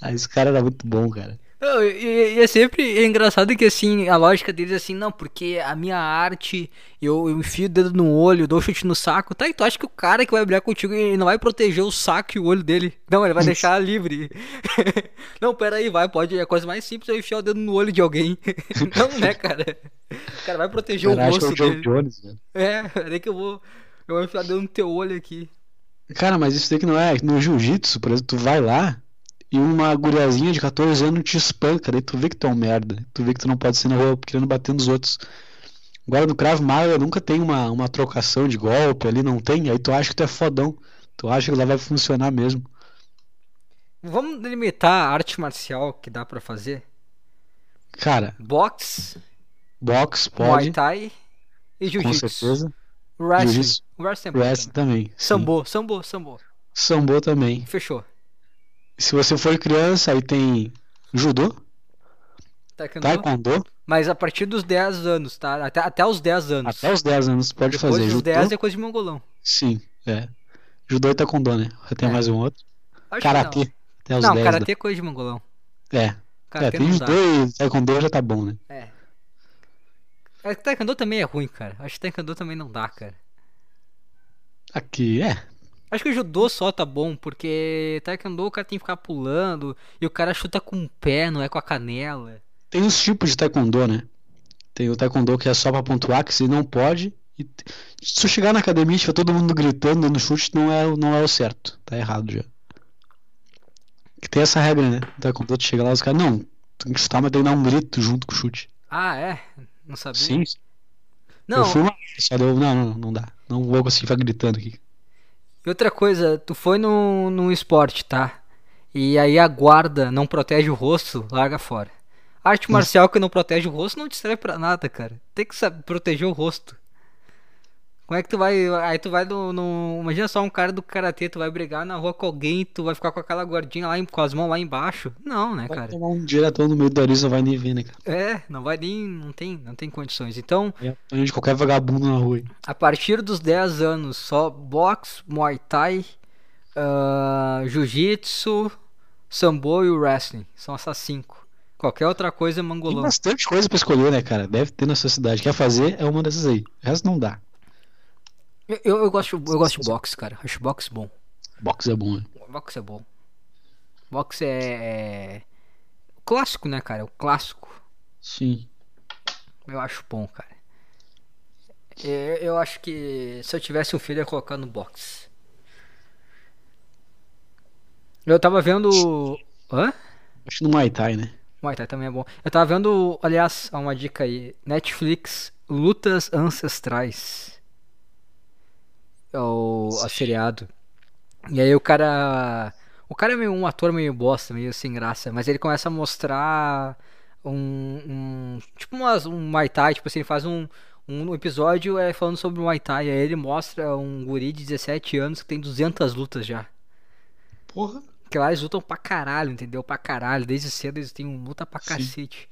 Ah, esse cara era muito bom, cara. E, é sempre engraçado que assim, a lógica deles é assim, não, porque a minha arte, eu, eu enfio o dedo no olho, dou chute no saco, tá? E tu acha que o cara que vai brigar contigo, ele não vai proteger o saco e o olho dele? Não, ele vai [laughs] deixar livre. [laughs] não, pera aí, vai, pode, é a coisa mais simples é eu enfiar o dedo no olho de alguém. [laughs] não, né, cara? O cara vai proteger Cara, o acho que é rosto o dele. Jones, velho. É, peraí que eu vou, eu vou enfiar o dedo no teu olho aqui. Cara, mas isso daí que não é. No jiu-jitsu, por exemplo, tu vai lá e uma guriazinha de 14 anos te espanca, daí tu vê que tu é um merda. Tu vê que tu não pode ser na rua querendo bater nos outros. Agora no Krav Maga nunca tem uma, uma trocação de golpe ali, não tem. Aí tu acha que tu é fodão. Tu acha que lá vai funcionar mesmo. Vamos delimitar a arte marcial que dá pra fazer? Cara, boxe Muay pode, Thai e com Jiu-Jitsu. certeza. Wrestling. Wrestling também. também. Sambo, sambo, sambo. Sambo também. Fechou. Se você for criança, aí tem judô, Taekwondo. taekwondo, Mas a partir dos 10 anos, tá? Até, até os 10 anos. até os 10 anos pode Depois fazer dos judô. 10 é coisa de mongolão. Sim, é. Judô e taekwondo, né? Tem É. mais um outro. Acho Karatê, até não. os Não, 10. karatê é coisa de mongolão. né? É. É, tem judô e taekwondo já tá bom, né? É. É que Taekwondo também é ruim, cara. Acho que Taekwondo também não dá, cara. Aqui, é. Acho que o judô só tá bom, porque Taekwondo o cara tem que ficar pulando e o cara chuta com o pé, não é com a canela. Tem os tipos de taekwondo, né? Tem o taekwondo que é só pra pontuar, que você não pode. E se tu chegar na academia e tiver todo mundo gritando, dando chute, não é, o- não é o certo. Tá errado já. Que tem essa regra, né? No taekwondo, tu chega lá os caras, não, tem que chutar, mas tem que dar um grito junto com o chute. Ah, é? Não sabia? Sim. Não, Eu fui uma não, não, não dá. Não vou conseguir ficar gritando aqui. E outra coisa, tu foi num, num esporte, tá? E aí a guarda não protege o rosto, larga fora. Arte marcial que não protege o rosto não te serve pra nada, cara. Tem que saber proteger o rosto. Como é que tu vai. Aí tu vai no, no- Imagina só um cara do karatê, tu vai brigar na rua com alguém, tu vai ficar com aquela guardinha lá, em- com as mãos lá embaixo. Não, né, Vai cara? tomar um diretão no meio do nariz, não vai nem ver, né, cara? É, não vai nem. Não tem, não tem condições. Então, É de qualquer vagabundo na rua. A partir dos 10 anos, só boxe, muay thai, ah, jiu-jitsu, sambo e o wrestling. São essas cinco. Qualquer outra coisa é Tem mangolão. bastante coisa pra escolher, né, cara? Deve ter na sua cidade. Quer fazer, é uma dessas aí. O resto não dá. Eu, eu, eu gosto, eu gosto de boxe, cara. Acho boxe bom. Boxe é bom, né? Boxe é bom. Boxe é, é... o clássico, né, cara? É o clássico. Sim. Eu acho bom, cara. Eu, eu acho que se eu tivesse um filho, eu ia colocar no boxe. Eu tava vendo. Hã? Acho no Muay Thai, né? Muay Thai também é bom. Eu tava vendo, aliás, uma dica aí. Netflix, Lutas Ancestrais. É o a seriado. E aí o cara. O cara é meio um ator meio bosta, meio sem graça. Mas ele começa a mostrar um. um tipo umas, um Muay Thai. Tipo assim, ele faz um. Um episódio é falando sobre o Muay Thai. Aí ele mostra um guri de 17 anos que tem 200 lutas já. Porra. Porque lá eles lutam pra caralho, entendeu? Pra caralho. Desde cedo eles têm luta pra Sim. cacete.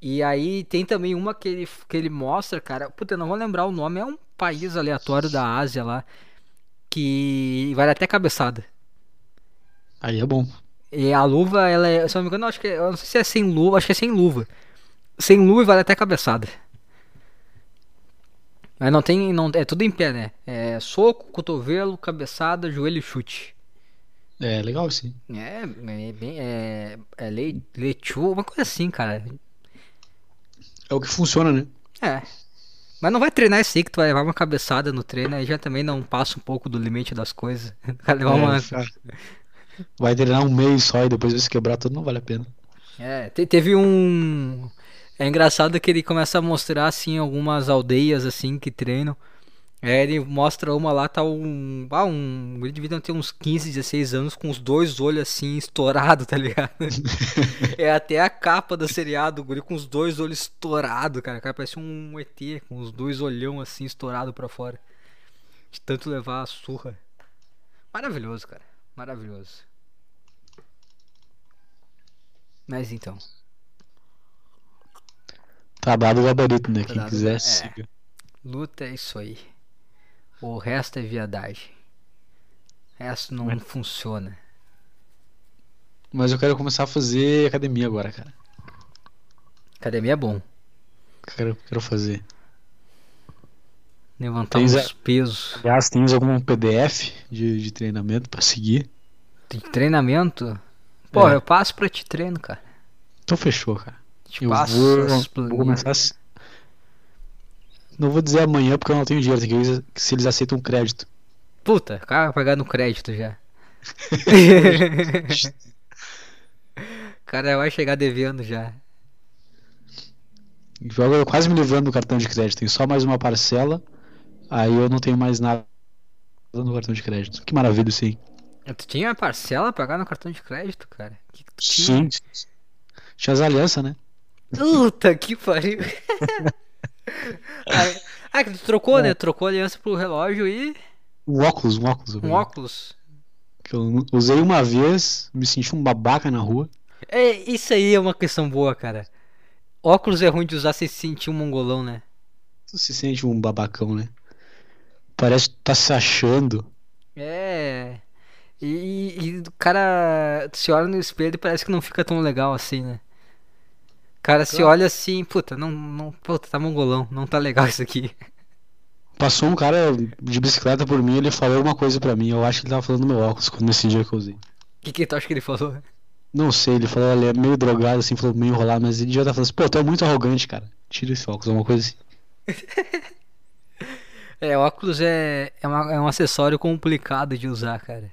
E aí tem também uma que ele, que ele mostra, cara. Puta, eu não vou lembrar o nome. É um país aleatório da Ásia lá. Que vale até cabeçada. Aí é bom. E a luva, ela é. Se eu não me engano, acho que. é- Eu não sei se é sem luva, acho que é sem luva. Sem luva vale até cabeçada. Mas não tem. Não, é tudo em pé, né? É soco, cotovelo, cabeçada, joelho e chute. É legal sim. É, é bem. É, é lechu, uma coisa assim, cara. É o que funciona, né? É. Mas não vai treinar isso aí que tu vai levar uma cabeçada no treino, aí já também não passa um pouco do limite das coisas. [laughs] Vai levar uma. É, cara. Vai treinar um mês só e depois se quebrar tudo, não vale a pena. É, te- teve um. É engraçado que ele começa a mostrar assim algumas aldeias assim que treinam. Aí ele mostra uma lá, tá um. Ah, um. Ele devia ter uns 15, 16 anos com os dois olhos assim estourados, tá ligado? [laughs] é até a capa do seriado, o guri com os dois olhos estourados, cara. O cara parece um ET, com os dois olhão assim estourado pra fora. De tanto levar a surra. Maravilhoso, cara. Maravilhoso. Mas então. Tá dado o gabarito, né? Tá Quem dado, quiser, é. siga. Luta é isso aí. O resto é viadagem. O resto não Mas- funciona. Mas eu quero começar a fazer academia agora, cara. Academia é bom. Quero, quero fazer. Levantar Tens uns pesos. Aliás, tens algum PDF de, de treinamento pra seguir? De treinamento? Pô, É. eu passo pra te treino, cara. Então fechou, cara. Te Eu passo vou, vou começar. a Não vou dizer amanhã porque eu não tenho dinheiro. Tem que ver se eles aceitam crédito. Puta, o cara vai pagar no crédito já. [laughs] cara vai chegar devendo já. Joga quase me livrando do cartão de crédito. Tem só mais uma parcela. Aí eu não tenho mais nada no cartão de crédito. Que maravilha isso aí. Tu tinha parcela pra pagar no cartão de crédito, cara? Que que? Sim. Tinha as alianças, né? Puta que pariu. [laughs] ah, que tu trocou, né? Trocou a aliança pro relógio e Um óculos, um óculos. um óculos. Que eu usei uma vez, me senti um babaca na rua. É, isso aí é uma questão boa, cara. Óculos é ruim de usar sem se sentir um mongolão, né? Tu se sente um babacão, né? Parece que tá se achando. É. E, e o cara se olha no espelho e parece que não fica tão legal assim, né? O cara se olha assim, puta, não, não, puta, tá mongolão, não tá legal isso aqui. Passou um cara de bicicleta por mim, ele falou uma coisa pra mim. Eu acho que ele tava falando do meu óculos quando nesse dia que eu usei. O que, que tu acha que ele falou? Não sei, ele falou, ele é meio drogado, assim, falou meio enrolado, mas ele já tá falando assim, pô, tu é muito arrogante, cara. Tira esse óculos, alguma coisa assim. [laughs] É, óculos é, é, uma- é um acessório complicado de usar, cara.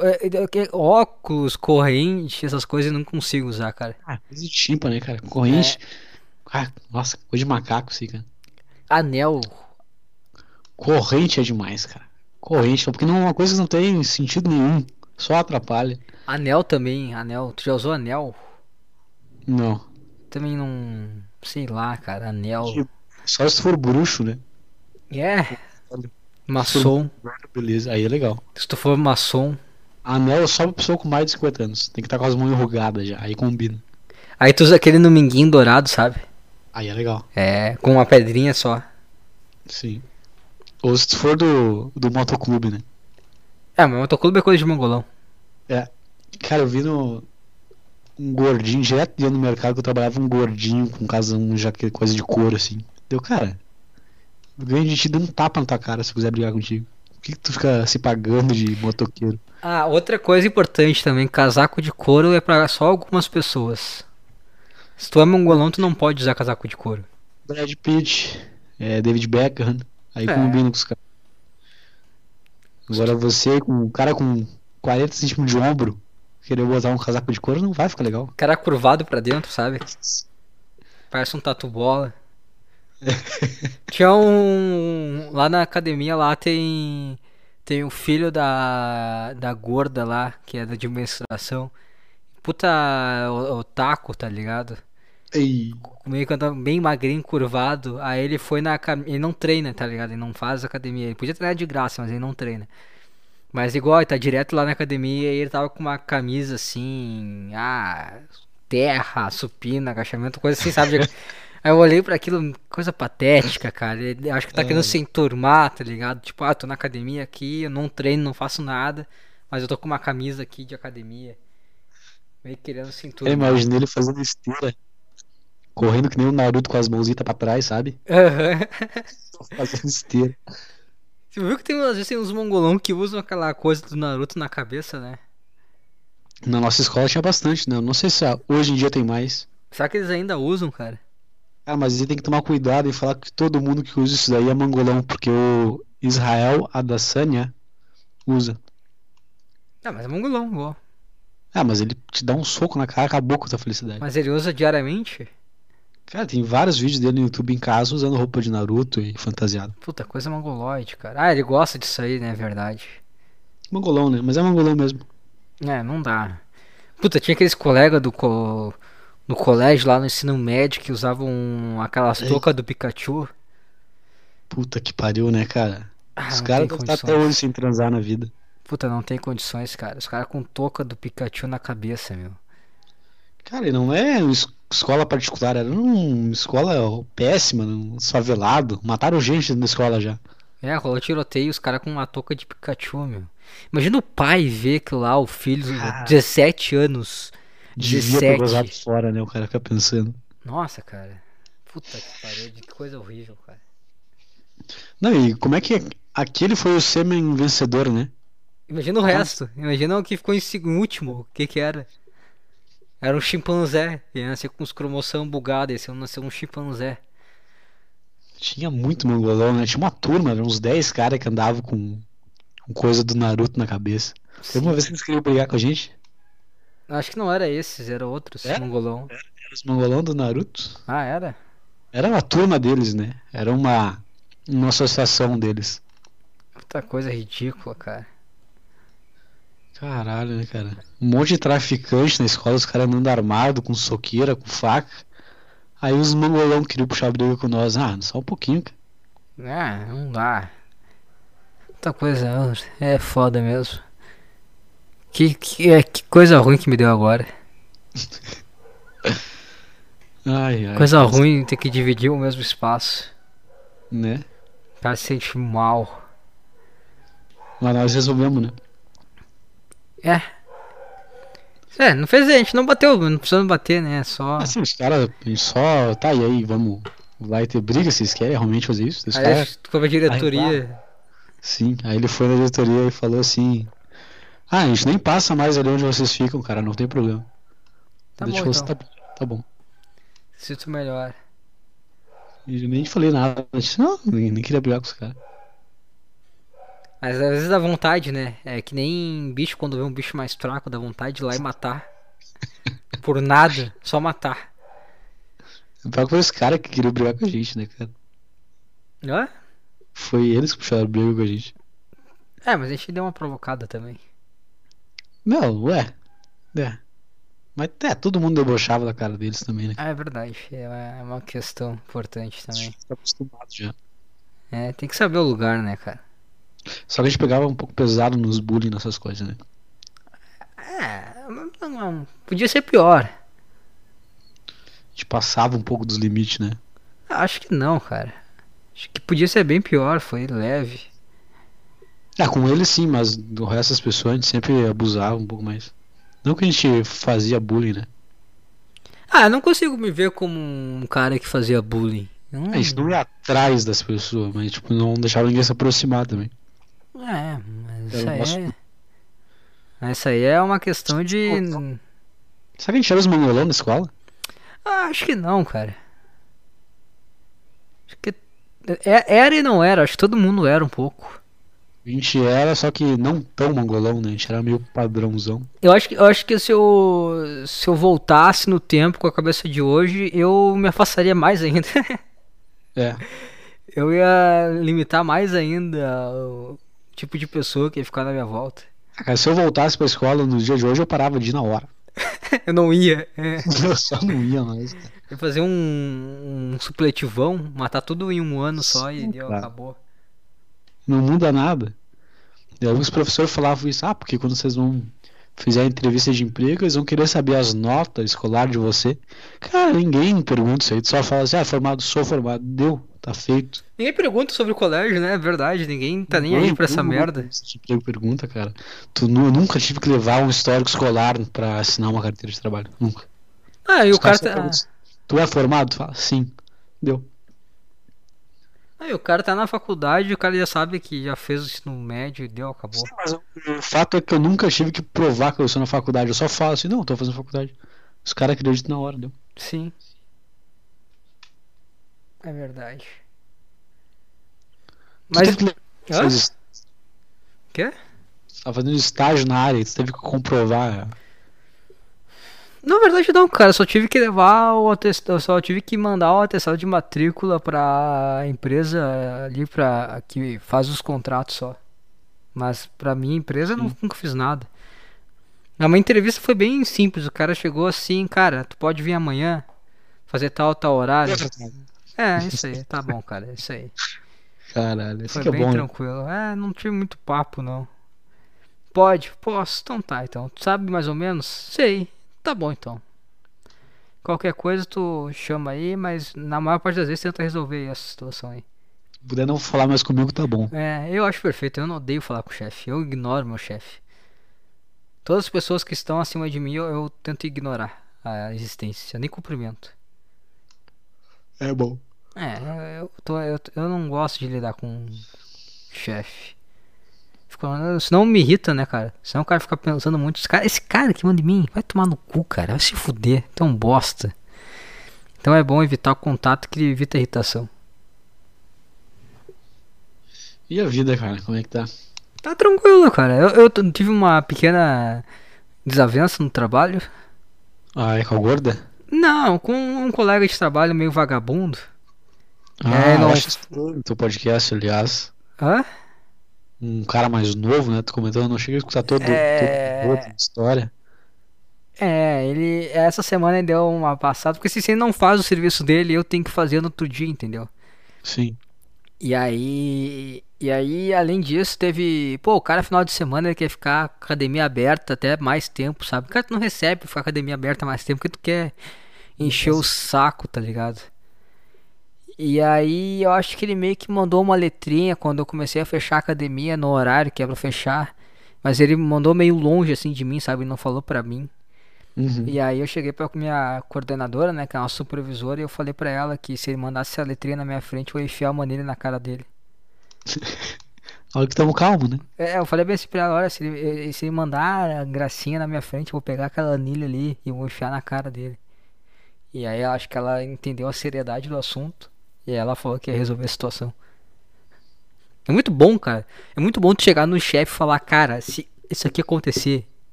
É, é, que- óculos, corrente, essas coisas eu não consigo usar, cara. Ah, coisa de chimpa, né, cara? Corrente. Ah, nossa, coisa de macaco, assim, cara. Anel. Corrente é demais, cara. Corrente, porque não é uma coisa que não tem sentido nenhum. Só atrapalha. Anel também, anel. Tu já usou anel? Não. Também não. Sei lá, cara, anel. Só se for bruxo, né? É. Maçom. Beleza, aí é legal. Se tu for maçom. Anel é só pra pessoa com mais de 50 anos. Tem que estar com as mãos enrugadas já. Aí combina. Aí tu usa aquele no minguinho dourado, sabe? Aí é legal. É, com uma pedrinha só. Sim. Ou se tu for do, do motoclube, né? É, mas motoclube é coisa de mongolão. Cara, eu vi no. Um gordinho, direto ia no mercado que eu trabalhava, um gordinho com casão, já que coisa de couro assim. Deu, cara. Ganho de te dar um tapa na tua cara se eu quiser brigar contigo. Que, que tu fica se pagando de motoqueiro? Ah, outra coisa importante também, casaco de couro é pra só algumas pessoas. Se tu é mongolão, tu não pode usar casaco de couro. Brad Pitt, é, David Beckham, aí É. combina com os caras. Agora você, com um cara com 40 centímetros de ombro, querer botar um casaco de couro, não vai ficar legal. Cara curvado pra dentro, sabe? [laughs] Parece um tatu bola. [laughs] Tinha um. Lá na academia lá tem. Tem o filho da. Da gorda lá, que é da administração. Puta o, taco, tá ligado? Ei, Meio que anda bem magrinho, curvado. Aí ele foi na. Ele não treina, tá ligado? Ele não faz academia. Ele podia treinar de graça, mas ele não treina. Mas igual, ele tá direto lá na academia e ele tava com uma camisa assim. Ah, terra, supina, agachamento, coisa assim, sabe? [laughs] Aí eu olhei pra aquilo, coisa patética, cara. Ele, acho que tá querendo É. se enturmar, tá ligado? Tipo, ah, tô na academia aqui, eu não treino, não faço nada, mas eu tô com uma camisa aqui de academia. Meio querendo se eu enturmar. imaginei ele fazendo esteira. Correndo que nem o Naruto com as mãozitas pra trás, sabe? Aham. Fazendo esteira. Você viu que tem, às vezes tem uns mongolão que usam aquela coisa do Naruto na cabeça, né? Na nossa escola tinha bastante, né? Eu não sei se hoje em dia tem mais. Será que eles ainda usam, cara? Ah, mas aí tem que tomar cuidado e falar que todo mundo que usa isso daí é mangolão, porque o Israel Adesanya usa. Ah, mas é mongolão, igual. Ah, mas ele te dá um soco na cara, acabou com a tua felicidade. Mas ele usa diariamente? Cara, tem vários vídeos dele no YouTube em casa usando roupa de Naruto e fantasiado. Puta, coisa mongoloide, cara. Ah, ele gosta disso aí, né? É verdade. Mangolão, né? Mas é mangolão mesmo. É, não dá. Puta, tinha aqueles colegas do, co... do colégio lá no ensino médio que usavam aquelas toucas do Pikachu. Puta que pariu, né, cara? Ah, Os caras devem estar até hoje sem transar na vida. Puta, não tem condições, cara. Os caras com touca do Pikachu na cabeça, meu. Cara, e não é escola particular, era uma escola péssima, um favelado. Mataram gente na escola já. É, rolou tiroteio, os caras com uma touca de Pikachu, meu. Imagina o pai ver que lá o filho, Ah. 17 anos. Devia ter 17. gozado fora, né? O cara fica pensando. Nossa, cara. Puta que pariu, que coisa horrível, cara. Não, e como é que aquele foi o sêmen vencedor, né? Imagina o resto. Imagina o que ficou em último. O que que era? Era um chimpanzé. Ia nascer com os cromossomos bugados. Esse ia nascer um chimpanzé. Tinha muito mongolão, né? Tinha uma turma, eram uns 10 caras que andavam com, com coisa do Naruto na cabeça. Teve uma vez que eles queriam brigar com a gente. Acho que não era esses, era outros. Era? Mongolão. Era os mongolão do Naruto. Ah, era? Era uma turma deles, né? Era uma, uma associação deles. Puta coisa ridícula, cara. Caralho, né, cara? Um monte de traficante na escola, os caras andando armado, com soqueira, com faca. Aí os mongolão queriam puxar briga com nós. Ah, só um pouquinho, cara. Ah, não dá. Puta coisa. É foda mesmo. Que, que, é, que coisa ruim que me deu agora. [laughs] Ai, ai. Coisa ruim ter que dividir o mesmo espaço. Né? O cara se sente mal. Mas nós resolvemos, né? É. É, não fez, a gente não bateu, não precisamos bater, né? Só. Assim, os caras só. Tá, e aí, vamos. Vai ter briga? Vocês querem realmente fazer isso? Os Aí que foi a diretoria. Sim, aí ele foi na diretoria e falou assim: Ah, a gente nem passa mais ali onde vocês ficam, cara, não tem problema. Tá bom, então. tá, bom, tá bom. Sinto melhor. E nem falei nada. Não, nem, nem queria brigar com os caras. Mas às vezes dá vontade, né? É que nem bicho quando vê um bicho mais fraco, dá vontade de ir lá e matar. [laughs] Por nada, só matar. O pior que foi os caras que queriam brigar com a gente, né, cara? Hã? Foi eles que puxaram briga com a gente. É, mas a gente deu uma provocada também. Não, ué. É. Mas é, todo mundo debochava da cara deles também, né? Ah, é verdade. É uma, é uma questão importante também. Tá acostumado já. É, tem que saber o lugar, né, cara? Só que a gente pegava um pouco pesado nos bullying, nessas coisas, né? É, não, não, podia ser pior. A gente passava um pouco dos limites, né? Acho que não, cara. Acho que podia ser bem pior, foi leve. Ah, com ele sim, mas do resto das pessoas a gente sempre abusava um pouco mais. Não que a gente fazia bullying, né? Ah, eu não consigo me ver como um cara que fazia bullying. Hum, A gente não ia atrás das pessoas, mas tipo, não deixava ninguém se aproximar também. É, mas isso aí nosso- é... Essa aí é uma questão de... Sabe que a gente era os mongolão na escola? Ah, acho que não, cara. Acho que... é- Era e não era, acho que todo mundo era um pouco. A gente era, só que não tão mongolão, né? A gente era meio padrãozão. Eu acho que, eu acho que se eu, se eu voltasse no tempo com a cabeça de hoje, eu me afastaria mais ainda. É. [laughs] Eu ia limitar mais ainda o tipo de pessoa que ia ficar na minha volta. Ah, Cara, se eu voltasse pra escola no dia de hoje, eu parava de ir na hora. [laughs] Eu não ia. é. [laughs] Eu só não ia mais. cara. Eu ia fazer um, um supletivão, matar tudo em um ano só e Sim, deu, cara. acabou. Não muda nada. E alguns professores falavam isso, ah, porque quando vocês vão fizer a entrevista de emprego, eles vão querer saber as notas escolares de você. Cara, ninguém pergunta isso aí, tu só fala assim, ah, formado, sou formado, deu, tá feito. Ninguém pergunta sobre o colégio, né? É verdade, ninguém tá nem aí pra essa merda. de emprego pergunta, cara. Tu nu- nunca tive que levar um histórico escolar pra assinar uma carteira de trabalho, nunca. Ah, e Os o cara tá. perguntam, Tu é formado? Fala, sim. Deu. Aí o cara tá na faculdade, o cara já sabe que já fez o ensino médio e deu, acabou. Sim, mas o fato é que eu nunca tive que provar que eu sou na faculdade. Eu só falo assim, não, tô fazendo faculdade. Os caras acreditam na hora, deu. Sim. É verdade. Tu Mas. teve Hã? seus- Quê? Você tá fazendo estágio na área, tu teve que comprovar. Na verdade não, cara, só tive que levar o atestado, só tive que mandar o atestado de matrícula pra empresa ali pra que faz os contratos só. Mas pra minha empresa eu não- nunca fiz nada. Uma entrevista foi bem simples, o cara chegou assim, cara, tu pode vir amanhã fazer tal tal horário. É, isso aí, tá bom, cara, é isso aí. Caralho, isso Foi é bem bom. né? tranquilo. É, não tive muito papo, não. Pode? Posso? Então tá, então. Tu sabe mais ou menos? Sei. Tá bom, então. Qualquer coisa tu chama aí, mas na maior parte das vezes tenta resolver essa situação aí. Se puder não falar mais comigo, tá bom. É, eu acho perfeito. Eu não odeio falar com o chefe. Eu ignoro meu chefe. Todas as pessoas que estão acima de mim, eu, eu tento ignorar a existência. Eu nem cumprimento. É bom. É, eu, tô, eu, eu não gosto de lidar com chefe. Senão me irrita, né, cara? Senão o cara fica pensando muito. Esse cara, esse cara que manda em mim, vai tomar no cu, cara. Vai se fuder. Tão bosta. Então é bom evitar o contato que evita a irritação. E a vida, cara, como é que tá? Tá tranquilo, cara. Eu, eu tive uma pequena desavença no trabalho. Ah, é com a gorda? Não, com um colega de trabalho meio vagabundo. Ah, É, eu não- acho estranho no teu podcast, aliás. Hã? Um cara mais novo, né? Tu comentou, eu não cheguei a escutar todo, É. todo outra história. É, ele. Essa semana ele deu uma passada. Porque se ele não faz o serviço dele, eu tenho que fazer no outro dia, entendeu? Sim. E aí. E aí, além disso, teve. Pô, o cara, final de semana, ele quer ficar com a academia aberta até mais tempo, sabe? O cara tu não recebe ficar com a academia aberta mais tempo porque tu quer encher o saco, tá ligado? E aí, eu acho que ele meio que mandou uma letrinha quando eu comecei a fechar a academia no horário que é pra fechar. Mas ele mandou meio longe assim de mim, sabe? Ele não falou pra mim. Uhum. E aí eu cheguei pra minha coordenadora, né, que é uma supervisora, e eu falei pra ela que se ele mandasse a letrinha na minha frente, eu ia enfiar uma nele na cara dele. [laughs] Olha que tamo calmo, né? É, eu falei bem assim pra ela, olha, se ele, se ele mandar a gracinha na minha frente, eu vou pegar aquela anilha ali e vou enfiar na cara dele. E aí eu acho que ela entendeu a seriedade do assunto e ela falou que ia resolver a situação. É muito bom, cara. É muito bom tu chegar no chefe e falar, cara, se isso aqui acontecer,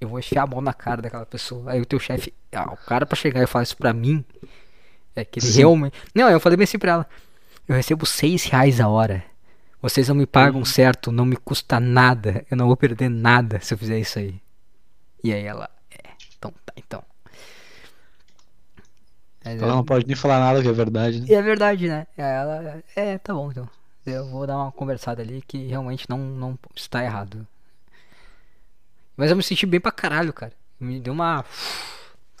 eu vou enfiar a mão na cara daquela pessoa. Aí o teu chefe, ah, o cara pra chegar e falar isso pra mim, é que ele Sim. realmente. Não, eu falei bem assim pra ela. Eu recebo seis reais a hora. Vocês não me pagam certo, não me custa nada. Eu não vou perder nada se eu fizer isso aí. E aí ela, é, então tá, então. Mas Ela eu- não pode nem falar nada que é verdade, né? e é verdade, né? Aí Ela, é, tá bom então. Eu vou dar uma conversada ali que realmente não, não está errado. Mas eu me senti bem pra caralho, cara. Me deu uma.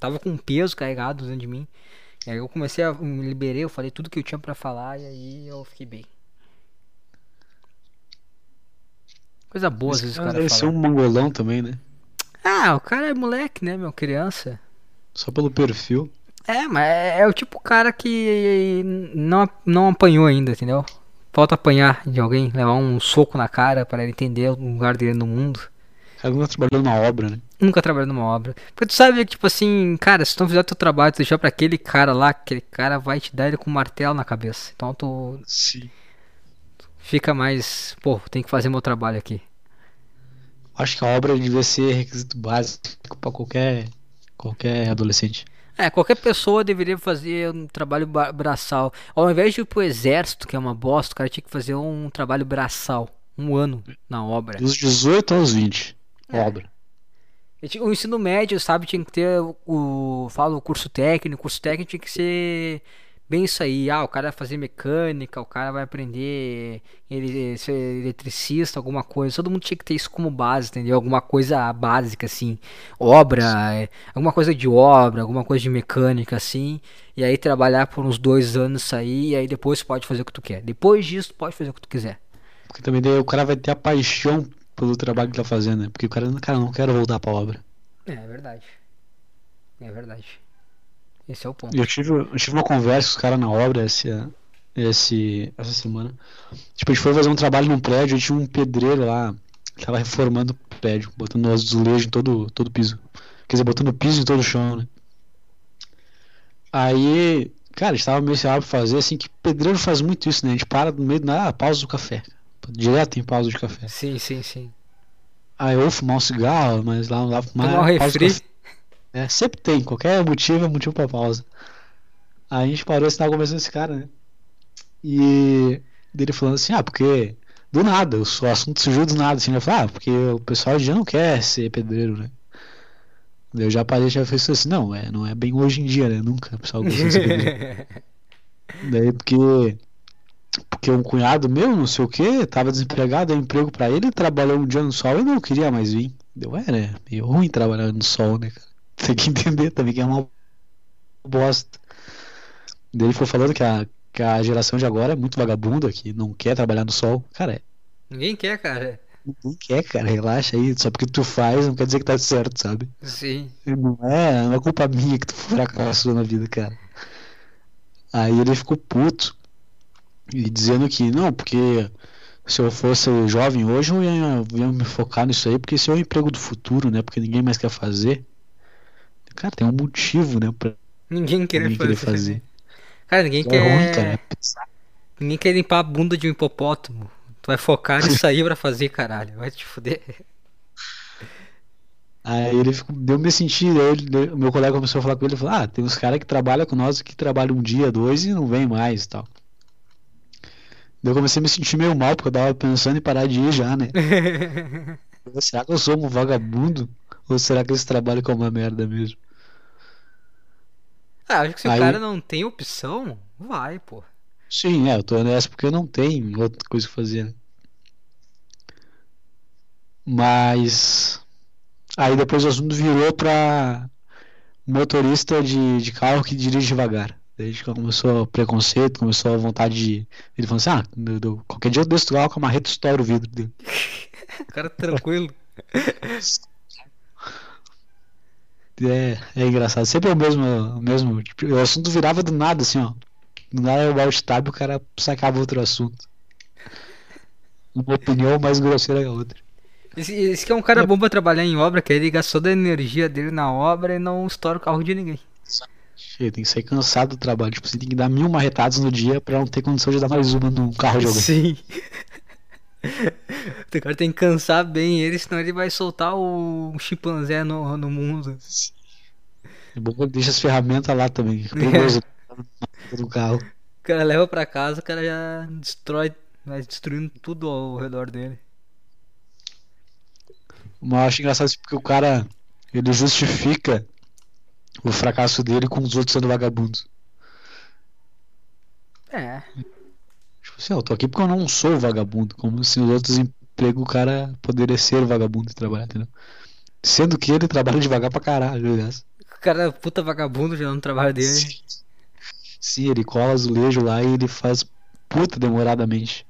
Tava com um peso carregado dentro de mim. E aí eu comecei a. Me liberei, eu falei tudo que eu tinha pra falar e aí eu fiquei bem. Coisa boa às vezes o cara deve ser um mangolão também, né? Ah, o cara é moleque, né, meu? Criança. Só pelo perfil. É, mas é, é o tipo cara que não, não apanhou ainda, entendeu? Falta apanhar de alguém, levar um soco na cara para ele entender o lugar dele no mundo. Cara nunca trabalhou numa obra, né? Nunca trabalhou numa obra. Porque tu sabe que, tipo assim, cara, se tu não fizer teu trabalho, tu deixar pra aquele cara lá, aquele cara vai te dar ele com um martelo na cabeça. Então tu Sim. fica mais, pô, tem que fazer meu trabalho aqui. Acho que a obra devia ser requisito básico pra qualquer, qualquer adolescente. É, qualquer pessoa deveria fazer um trabalho ba- braçal. Ao invés de ir pro exército, que é uma bosta, o cara tinha que fazer um trabalho braçal. Um ano na obra. Dos 18 aos 20. É. Obra. O ensino médio, sabe, tinha que ter o, o falo, o curso técnico, o curso técnico tinha que ser bem isso aí. Ah, o cara vai fazer mecânica, o cara vai aprender ele ser eletricista, alguma coisa. Todo mundo tinha que ter isso como base, entendeu? Alguma coisa básica assim, obra, é, alguma coisa de obra, alguma coisa de mecânica assim. E aí trabalhar por uns dois anos isso aí, e aí depois pode fazer o que tu quer. Depois disso, pode fazer o que tu quiser. Porque também daí o cara vai ter a paixão pelo trabalho que tá fazendo, né? Porque o cara, cara, não quero voltar pra obra. É, é verdade. É verdade. Esse é o ponto. Eu tive, eu tive uma conversa com os caras na obra esse, esse, essa semana. Tipo, a gente foi fazer um trabalho num prédio e tinha um pedreiro lá tava reformando o prédio, botando azulejo em todo, todo o piso. Quer dizer, botando piso em todo o chão, né? Aí, cara, a gente tava meio sem pra fazer, assim, que pedreiro faz muito isso, né? A gente para no meio nada, ah, pausa do café. Direto em pausa de café. Sim, sim, sim. Aí eu fumar um cigarro, mas lá não dá pra fumar. Tomar um pausa do refri. café. É, sempre tem, qualquer motivo é motivo pra pausa. Aí a gente parou tava conversando com esse cara, né? E dele falando assim, ah, porque do nada, o assunto surgiu do nada, assim, ele falou, ah, porque o pessoal já não quer ser pedreiro, né? Eu já parei já fez assim, não, é, não é bem hoje em dia, né? Nunca o pessoal gosta de ser pedreiro. [laughs] Daí porque porque um cunhado meu, não sei o que, tava desempregado, deu emprego pra ele, trabalhou um dia no sol e não queria mais vir. Deu, é, né? Meio ruim trabalhar no sol, né, cara? Tem que entender também que é uma bosta. Ele foi falando que a, Que a geração de agora é muito vagabunda, que não quer trabalhar no sol. Cara, é. Ninguém quer, cara. Ninguém quer, cara. Relaxa aí. Só porque tu faz não quer dizer que tá certo, sabe? Sim. Não é, não é culpa minha que tu fracassou na vida, cara. Aí ele ficou puto. E dizendo que, não, porque se eu fosse jovem hoje, eu ia, ia me focar nisso aí, porque esse é o emprego do futuro, né? Porque ninguém mais quer fazer. Cara, tem um motivo, né? Pra Ninguém quer ninguém fazer. querer fazer. Cara, ninguém É quer. ruim, cara. É. Ninguém quer limpar a bunda de um hipopótamo. Tu vai focar nisso aí pra fazer, caralho. Vai te fuder. Aí ele ficou, deu me sentir, aí ele- o meu colega começou a falar com ele, falou, ah, tem uns caras que trabalham com nós que trabalham um dia, dois e não vem mais e tal. Daí eu comecei a me sentir meio mal, porque eu tava pensando em parar de ir já, né? [laughs] Será que eu sou um vagabundo? Ou será que esse trabalho é uma merda mesmo? Ah, acho que se o Aí- cara não tem opção, vai, pô. Sim, é, eu tô nessa porque eu não tenho outra coisa que fazer, né? Mas aí depois o assunto virou pra motorista de, de carro que dirige devagar. A gente começou o preconceito, começou a vontade de. Ele falou assim: ah, eu- eu- qualquer dia eu desço do carro com a marreta e estouro o vidro dele. [laughs] O cara tranquilo. [laughs] É, é engraçado. Sempre é o mesmo, o mesmo. tipo, o assunto virava do nada, assim, ó. Do nada eu alt tab e o cara sacava outro assunto. Uma opinião mais grosseira que a outra. Esse, esse que é um cara bom pra trabalhar em obra, que ele gastou da energia dele na obra e não estoura o carro de ninguém. Cheio, tem que sair cansado do trabalho. Tipo, você tem que dar mil marretadas no dia pra não ter condição de dar mais uma no carro de alguém. Sim. [laughs] [laughs] O cara tem que cansar bem ele, senão ele vai soltar o chimpanzé no, no mundo. É bom que deixa as ferramentas lá também. É perigoso [laughs] carro. O cara leva pra casa, o cara já destrói, vai destruindo tudo ao redor dele. Mas eu acho engraçado isso porque o cara ele justifica o fracasso dele com os outros sendo vagabundos. É. Assim, eu tô aqui porque eu não sou vagabundo. Como se nos outros empregos o cara poderia ser vagabundo e trabalhar, entendeu? Sendo que ele trabalha devagar pra caralho, aliás. O cara é puta vagabundo já no trabalho dele. Sim, ele cola azulejo lá e ele faz puta demoradamente.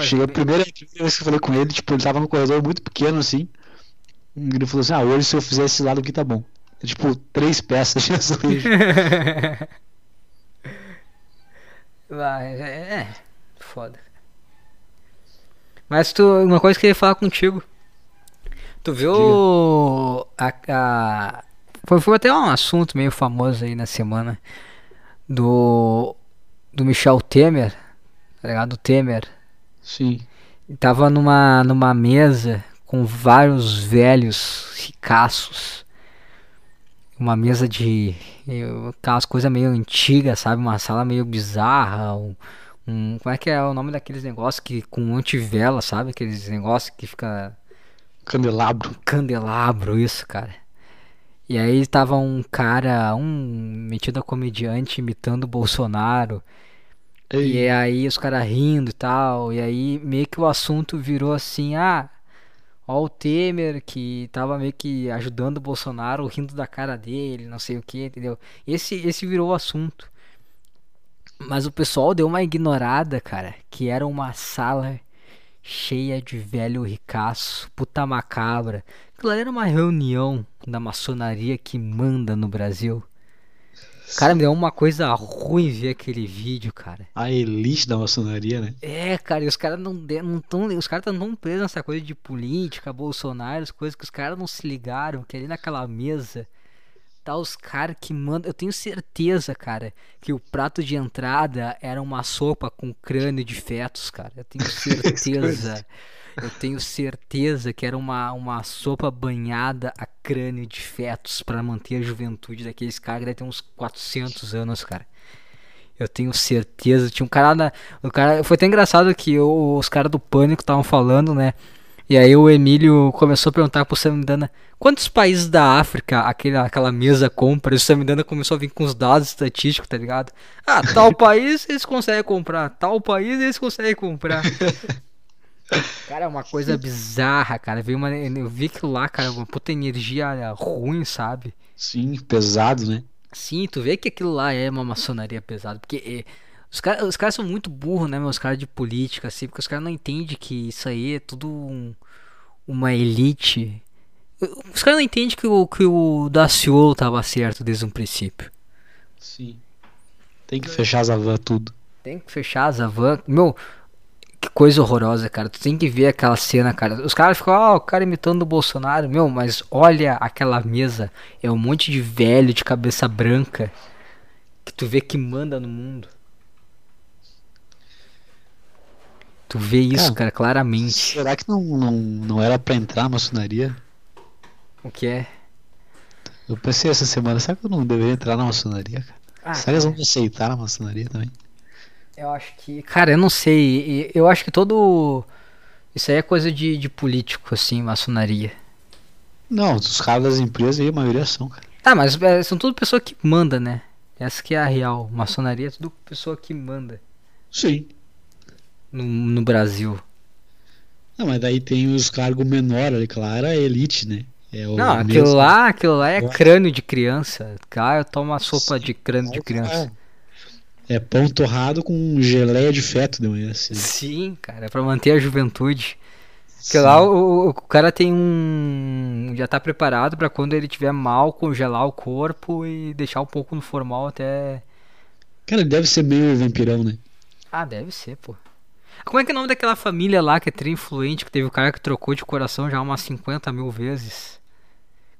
Chega a primeira, a primeira vez que eu falei com ele, tipo, ele tava num corredor muito pequeno assim. Ele falou assim: Ah, hoje se eu fizer esse lado aqui tá bom. É, tipo, três peças de azulejo. [laughs] Vai, é, é, foda. Mas tu, uma coisa que eu ia falar contigo. Tu viu a, a- foi, foi até um assunto meio famoso aí na semana do do Michel Temer, tá ligado? O Temer Sim. tava numa numa mesa com vários velhos ricaços. Uma mesa de eu- aquelas coisas meio antigas, sabe? Uma sala meio bizarra. Um, um- como é que é o nome daqueles negócios que com antivela, sabe? Aqueles negócios que fica Candelabro. candelabro, isso, cara. E aí tava um cara, um metido a comediante imitando o Bolsonaro. Ei, E aí os caras rindo e tal. E aí meio que o assunto virou assim, ah, ó o Temer que tava meio que ajudando o Bolsonaro, rindo da cara dele, não sei o que, entendeu? Esse, esse virou o assunto. Mas o pessoal deu uma ignorada, cara, que era uma sala cheia de velho ricaço, puta macabra. Ali era uma reunião da maçonaria que manda no Brasil. Cara, me deu uma coisa ruim ver aquele vídeo, cara. a elite da maçonaria, né? É, cara, e os caras não, de- não tão, os caras tão tão presos nessa coisa de política, Bolsonaro, as coisas que os caras não se ligaram, que ali naquela mesa tá os caras que mandam, eu tenho certeza, cara, que o prato de entrada era uma sopa com crânio de fetos, cara. Eu tenho [laughs] certeza. Eu tenho certeza que era uma, uma sopa banhada a crânio de fetos pra manter a juventude daqueles caras que deve ter uns 400 anos, cara. Eu tenho certeza. Tinha um cara na. O cara, foi até engraçado que o- os caras do pânico estavam falando, né? E aí o Emílio começou a perguntar pro Samidana quantos países da África aquele, aquela mesa compra. E o Samidana começou a vir com os dados estatísticos, tá ligado? Ah, tal país eles conseguem comprar, tal país eles conseguem comprar. [laughs] Cara, é uma coisa bizarra, cara. Veio uma, eu vi aquilo lá, cara, uma puta energia ruim, sabe? Sim, pesado, né? Sim, tu vê que aquilo lá é uma maçonaria pesada, porque é, os, cara, os caras são muito burros, né, meus caras de política, assim, porque os caras não entendem que isso aí é tudo um, uma elite. Os caras não entendem que o, que o Daciolo tava certo desde um princípio. Sim. Tem que fechar as van tudo. Tem que fechar as van. Meu, que coisa horrorosa, cara. Tu tem que ver aquela cena, cara. Os caras ficam, ó, oh, o cara imitando o Bolsonaro. Meu, mas olha aquela mesa. É um monte de velho de cabeça branca. Que tu vê que manda no mundo. Tu vê isso, cara, cara claramente. Será que não, não, não era pra entrar na maçonaria? O que é? Eu pensei essa semana, será que eu não deveria entrar na maçonaria, cara? Ah, será que eles vão aceitar na maçonaria também? Eu acho que. Cara, eu não sei. Eu acho que todo. Isso aí é coisa de, de político, assim, maçonaria. Não, os caras das empresas aí, a maioria são, cara. Ah, mas é, são tudo pessoa que manda, né? Essa que é a real. Maçonaria é tudo pessoa que manda. Sim. No, no Brasil. Não, mas daí tem os cargos menores ali, claro, a elite, né? É não, aquilo mesmo. lá, aquilo lá é crânio de criança. Cara, eu tomo uma sopa Sim, de crânio de criança. É pão torrado com geleia de feto de manhã. Assim. Sim, cara, é pra manter a juventude. Porque lá o, o, cara tem um. Já tá preparado para quando ele tiver mal congelar o corpo e deixar um pouco no formal até. Cara, ele deve ser meio vampirão, né? Ah, deve ser, pô. Como é que é o nome daquela família lá que é tri influente, que teve o cara que trocou de coração já umas 50 mil vezes?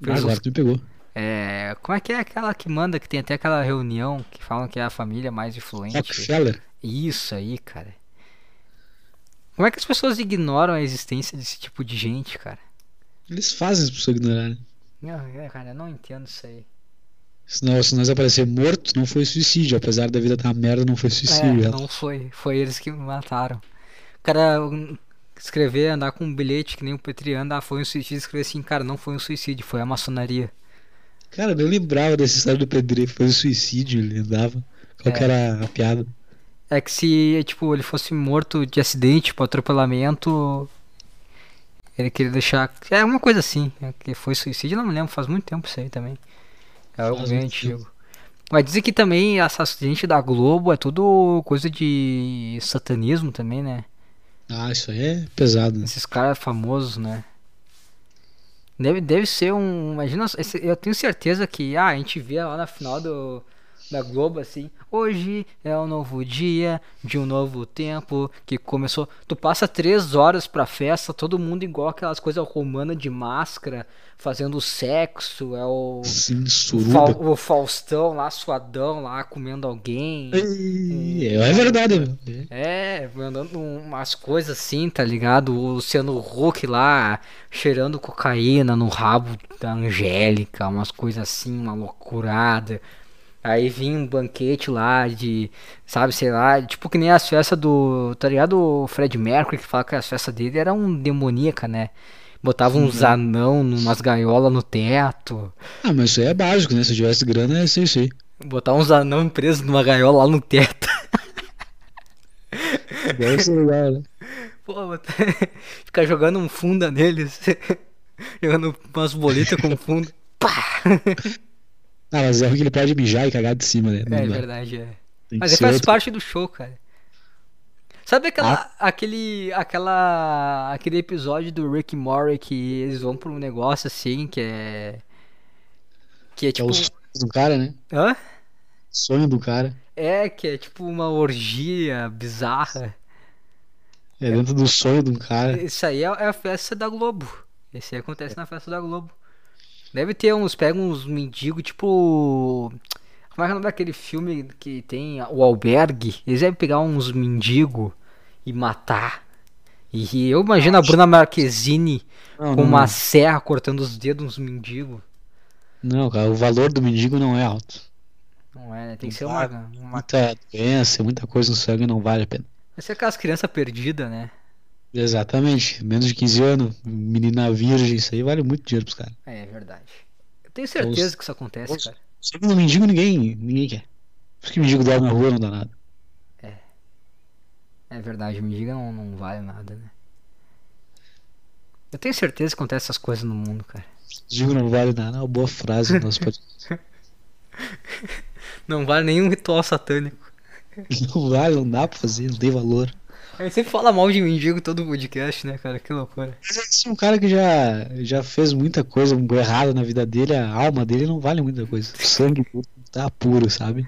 Ah, agora tu me pegou. É, como é que é aquela que manda, que tem até aquela reunião que falam que é a família mais influente? Rockefeller. Isso aí, cara. Como é que as pessoas ignoram a existência desse tipo de gente, cara? Eles fazem as pessoas ignorarem. Não, é, cara, eu não entendo isso aí. Se nós, se nós aparecer morto, não foi suicídio. Apesar da vida estar tá merda, não foi suicídio. É, não foi. Foi eles que me mataram. O cara escrever, andar com um bilhete que nem o Petri anda, ah, foi um suicídio. Escrever assim, cara, não foi um suicídio, foi a maçonaria. Cara, eu lembrava dessa história do Pedreiro, foi um suicídio, ele andava. Qual é. que era a piada? É que se, tipo, ele fosse morto de acidente, tipo, atropelamento, ele queria deixar. É uma coisa assim, é que foi suicídio, não me lembro, faz muito tempo isso aí também. É algo bem antigo. Mas dizem que também acidente da Globo é tudo coisa de satanismo também, né? Ah, isso aí é pesado. Né? Esses caras famosos, né? Deve, deve ser um. Imagina, eu tenho certeza que ah, a gente vê lá na final do, da Globo assim. Hoje é um novo dia de um novo tempo que começou. Tu passa três horas pra festa, todo mundo igual aquelas coisas romanas de máscara, fazendo sexo. É o. Sim, Fa o Faustão lá, suadão lá, comendo alguém. É, é verdade. É, mandando umas coisas assim, tá ligado? O Luciano Huck lá, cheirando cocaína no rabo da Angélica, umas coisas assim, uma loucurada. Aí vinha um banquete lá de, sabe, sei lá, tipo que nem as festas do, tá ligado? O Fred Mercury que fala que as festas dele eram um demoníaca, né? Botava uns uhum. anão numas gaiolas no teto. Ah, mas isso aí é básico, né? Se tivesse grana, é isso aí. Botar uns anão presos numa gaiola lá no teto. [laughs] Deve ser legal, né? Pô, [laughs] ficar jogando um funda neles. [laughs] jogando umas bolitas com fundo. Pá! Ah, mas é que ele pode mijar e cagar de cima, né? Não é verdade, é. mas ele faz outro. parte do show, cara. Sabe aquela, ah. aquele, aquela, aquele episódio do Rick Murray que eles vão pra um negócio assim que é. Que é tipo. É o tipo sonho do cara, né? Hã? Sonho do cara. É, que é tipo uma orgia bizarra. É dentro do sonho de um cara. Isso aí é, é a festa da Globo. Esse aí acontece na festa da Globo. Deve ter uns, pega uns mendigos, tipo. Como é que é o nome daquele filme que tem o albergue? Eles devem pegar uns mendigos e matar. E eu imagino a Bruna Marquezine não, com uma não. serra cortando os dedos uns mendigos. Não, cara, o valor do mendigo não é alto. Não é, né? Tem que ser uma, uma. Muita doença, muita coisa no sangue não vale a pena. Vai ser aquelas crianças perdidas, né? Exatamente. Menos de 15 anos, menina virgem, isso aí vale muito dinheiro pros caras. É, é verdade. Eu tenho certeza os, que isso acontece, os, cara. Sempre no mendigo ninguém, ninguém quer. Por que mendigo dorme na rua não dá nada. É. É verdade, mendigo não, não vale nada, né? Eu tenho certeza que acontece essas coisas no mundo, cara. Mendigo não vale nada, é uma boa frase no nosso podcast. [laughs] Não vale nenhum ritual satânico. Não vale, não dá pra fazer, não tem valor. Sempre fala mal de mendigo todo podcast, né, cara? Que loucura. Mas assim, um cara que já, já fez muita coisa errada na vida dele, a alma dele não vale muita coisa. O sangue tá puro, sabe?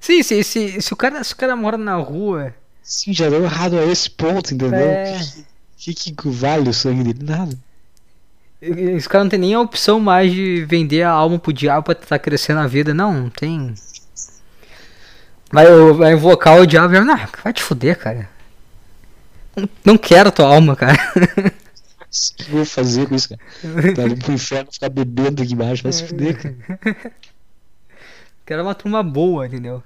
Sim, se, se, se, o cara, se o cara mora na rua. Sim, já deu errado a esse ponto, entendeu? É. O que, que, que vale o sangue dele? Nada. Esse cara não tem nem a opção mais de vender a alma pro diabo pra tentar crescer na vida. Não, não tem. Vai, vai invocar o diabo e vai te fuder, cara. Não- quero tua alma, cara. O que eu vou fazer com isso, cara? Tá ali pro inferno ficar bebendo aqui embaixo, vai se fuder, cara. [laughs] Quero uma turma boa, entendeu?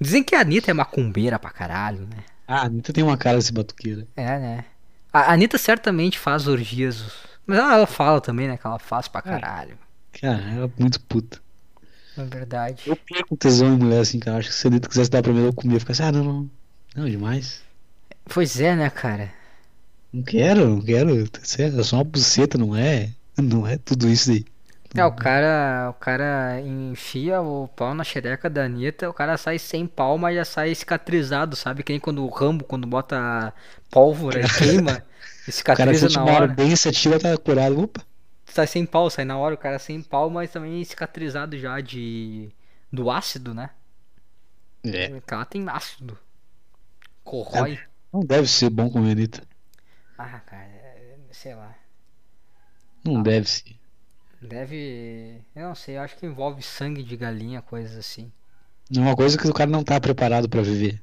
Dizem que a Anitta é macumbeira pra caralho, né? Ah, a Anitta tem uma cara de batuqueira. É, né? A Anitta certamente faz orgias. Mas ela, ela fala também, né? Que ela faz pra caralho. Cara, ela é muito puta. Na verdade. Eu perco tesão em mulher assim, cara. Acho que se a Anitta quisesse dar pra mim, eu comia. Ficar assim, ah, não, não. Não, demais. Pois é, né, cara? Não quero, não quero. É só uma buceta, não é? Não é tudo isso aí. É, o cara, o cara enfia o pau na xereca da Anitta, o cara sai sem pau, mas já sai cicatrizado, sabe? Que nem quando o Rambo, quando bota pólvora e queima, e O cara cicatriza na hora. ardência, tira, tá curado. Opa. Sai sem pau, sai na hora, o cara sem pau, mas também cicatrizado já de do ácido, né? É. O cara tem ácido. Corrói. Não deve ser bom com a Anitta. Ah, cara, é- sei lá. Não deve ser. Deve. Eu não sei, eu acho que envolve sangue de galinha, coisas assim. É uma coisa que o cara não tá preparado pra viver.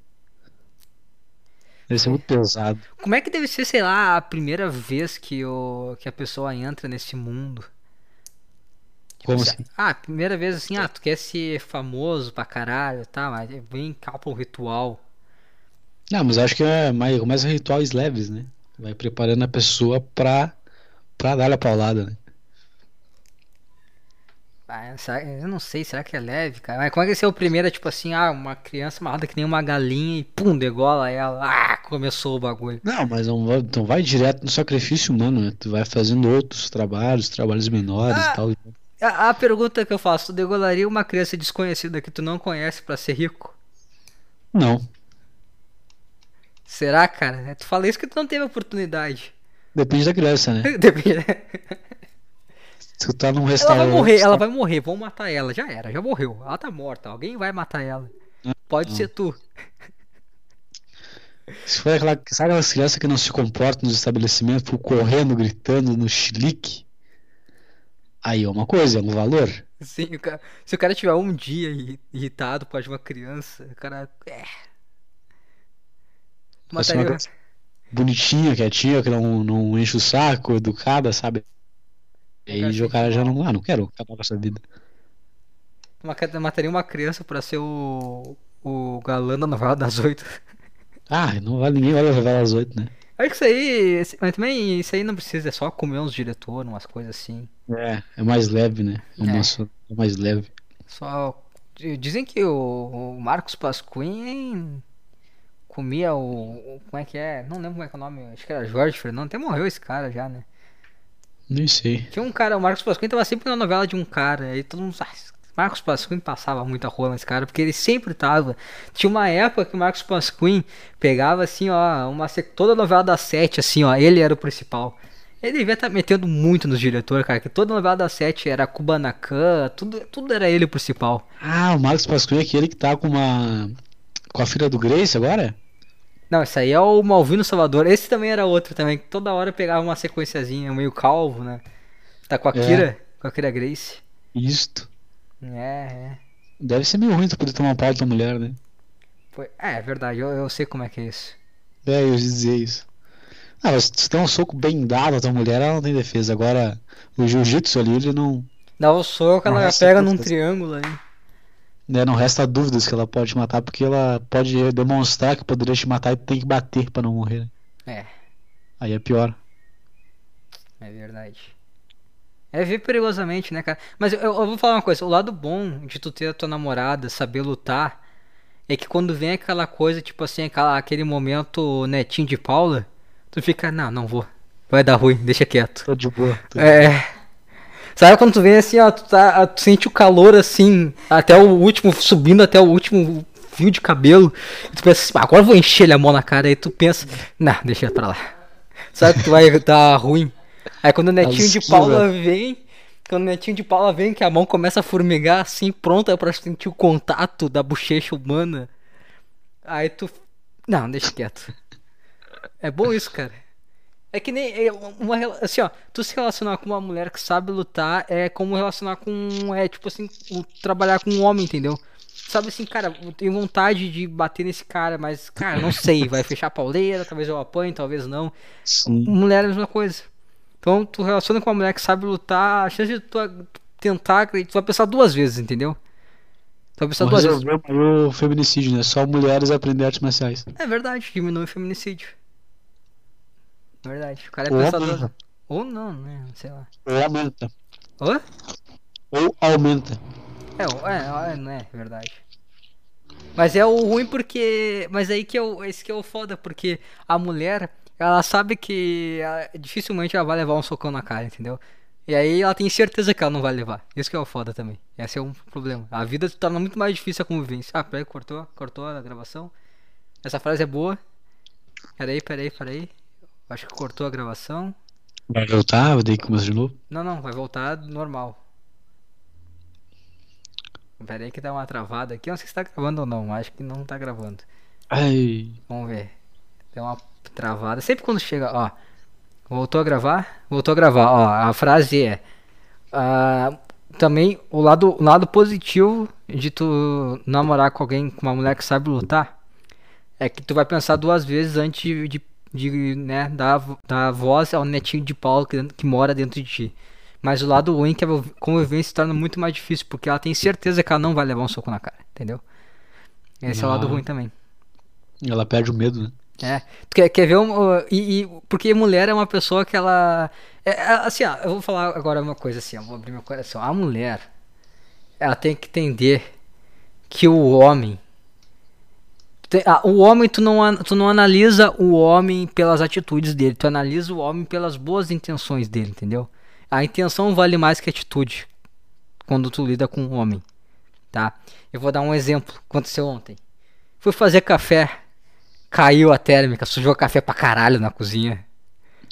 Deve ser muito pesado. Como é que deve ser, sei lá, a primeira vez que, o, que a pessoa entra nesse mundo? Como se- assim? Ah, primeira vez assim, ah, tu quer ser famoso pra caralho, tá, mas vem cá pro ritual. Não, mas acho que é mais, começa rituais leves, né? Vai preparando a pessoa pra, pra dar a paulada, né? Ah, eu não sei, será que é leve, cara? Mas como é que vai ser o primeiro, é tipo assim, ah, uma criança amarrada que nem uma galinha e pum, degola ela. Ah, começou o bagulho. Não, mas não vai, então vai direto no sacrifício humano, né? Tu vai fazendo outros trabalhos, trabalhos menores Ah. e tal. A, a pergunta que eu faço, tu degolaria uma criança desconhecida que tu não conhece pra ser rico? Não. Será, cara? Tu fala isso que tu não teve oportunidade. Depende da criança, né? [laughs] Depende. Se tu tá num Ela restaurante. vai morrer, ela tá- vai morrer, vão matar ela, já era, já morreu. Ela tá morta, alguém vai matar ela. Pode não. ser tu. Se for aquela. Sabe aquelas crianças que não se comportam nos estabelecimentos, ficam correndo, gritando no chilique? Aí é uma coisa, é um valor. Sim, o cara- se o cara tiver um dia irri- irritado por causa de uma criança, o cara. É. Uma Mataria. criança bonitinha, quietinha, que não, não enche o saco, educada, sabe? E aí o cara já não. Ah, não quero acabar com essa vida. Mataria uma criança pra ser o. O galã da novela das oito. Ah, não vale ninguém vai levar às oito, né? Acho que isso aí. Mas também isso aí não precisa, é só comer uns diretores, umas coisas assim. É, é mais leve, né? É, É. só- é mais leve. Só. Dizem que o, o Marcos Pasquim comia o, o- Como é que é? Não lembro como é que é o nome. Acho que era Jorge Fernando. Até morreu esse cara já, né? Nem sei. Tinha um cara, o Marcos Pasquim tava sempre na novela de um cara. Aí todo mundo. Ah, Marcos Pasquim passava muita rola nesse cara, porque ele sempre tava. Tinha uma época que o Marcos Pasquim pegava assim, ó, uma toda a novela da sete, assim, ó, ele era o principal. Ele devia estar metendo muito nos diretores, cara, que toda a novela da sete era Kubanacan, tudo, tudo era ele o principal. Ah, o Marcos Pasquim é aquele que tá com uma. Com a filha do Grace agora? Não, esse aí é o Malvino Salvador. Esse também era outro também, que toda hora pegava uma sequenciazinha, meio calvo, né? Tá com a É. Kira, com a Kira Grace. Isto. É, é. Deve ser meio ruim tu poder tomar um pau da mulher, né? É, é verdade, eu, eu sei como é que é isso. É, eu ia dizer isso. Ah, mas se der um soco bem dado à tua mulher, ela não tem defesa. Agora, o jiu-jitsu ali, ele não. Dá o soco, ela Nossa, pega num triângulo aí. Né, não resta dúvidas que ela pode te matar, porque ela pode demonstrar que poderia te matar e tem que bater pra não morrer. né? É, Aí é pior. é verdade. É ver perigosamente, né, cara? Mas eu, eu vou falar uma coisa, o lado bom de tu ter a tua namorada, saber lutar, é que quando vem aquela coisa, tipo assim, aquela, aquele momento netinho de Paula, tu fica, não, não vou. Vai dar ruim, deixa quieto. Tô de boa. tô- É. Sabe quando tu vem assim, ó, tu, tá, tu sente o calor assim, até o último, subindo até o último fio de cabelo. E tu pensa assim, "Ah, agora eu vou encher ele a mão na cara. Aí tu pensa, não, deixa pra lá. Sabe que tu vai [laughs] dar ruim. Aí quando o netinho de. Paula vem, quando o netinho de Paula vem, que a mão começa a formigar assim, pronta pra sentir o contato da bochecha humana. Aí tu. Não, deixa quieto. É bom isso, cara. É que nem. é uma, assim, ó. Tu se relacionar com uma mulher que sabe lutar é como relacionar com. É tipo assim, o- trabalhar com um homem, entendeu? Sabe assim, cara, eu tenho vontade de bater nesse cara, mas, cara, não sei. Vai fechar a pauleira, talvez eu apanhe, talvez não. Sim. Mulher é a mesma coisa. Então, tu relaciona com uma mulher que sabe lutar, a chance de tu tentar, tu vai pensar duas vezes, entendeu? Tu vai pensar Vou duas vezes. o feminicídio, né? Só mulheres aprender artes marciais. É verdade, diminui o feminicídio. Verdade. O cara é Ou pensador. aumenta. Ou não, né? Sei lá. Ou aumenta. Hã? Ou aumenta. É, é, é, não é verdade. Mas é o ruim porque. Mas aí que é o, esse que é o foda, porque a mulher, ela sabe que ela- dificilmente ela vai levar um socão na cara, entendeu? E aí ela tem certeza que ela não vai levar. Isso que é o foda também. Esse é um problema. A vida torna muito mais difícil a convivência. Ah, peraí, cortou, cortou a gravação. Essa frase é boa. Peraí, peraí, peraí. Acho que cortou a gravação. Vai voltar, daí começa de novo. Não, não, vai voltar normal. Pera aí que dá uma travada aqui. Eu Não sei se tá gravando ou não. Acho que não tá gravando. Ai. Vamos ver. Deu uma travada. Sempre quando chega, ó. Voltou a gravar? Voltou a gravar. Ó, a frase é. ah, também o lado, o lado positivo de tu namorar com alguém, com uma mulher que sabe lutar, é que tu vai pensar duas vezes antes de, de, de, né, dar, dar voz ao netinho de Paulo que, que mora dentro de ti. Mas o lado ruim é que a convivência se torna muito mais difícil, porque ela tem certeza que ela não vai levar um soco na cara, entendeu? Esse é o lado Ah. ruim também. Ela perde o medo, né? É, tu quer, quer ver um, uh, e, e- porque mulher é uma pessoa que ela é, é, assim, ó, eu vou falar agora uma coisa assim, ó, vou abrir meu coração. A mulher ela tem que entender que o homem tem- ah, o homem tu não tu não analisa o homem pelas atitudes dele, tu analisa o homem pelas boas intenções dele, entendeu? A intenção vale mais que a atitude quando tu lida com um homem, tá? Eu vou dar um exemplo, aconteceu ontem. Fui fazer café, caiu a térmica, sujou café pra caralho na cozinha.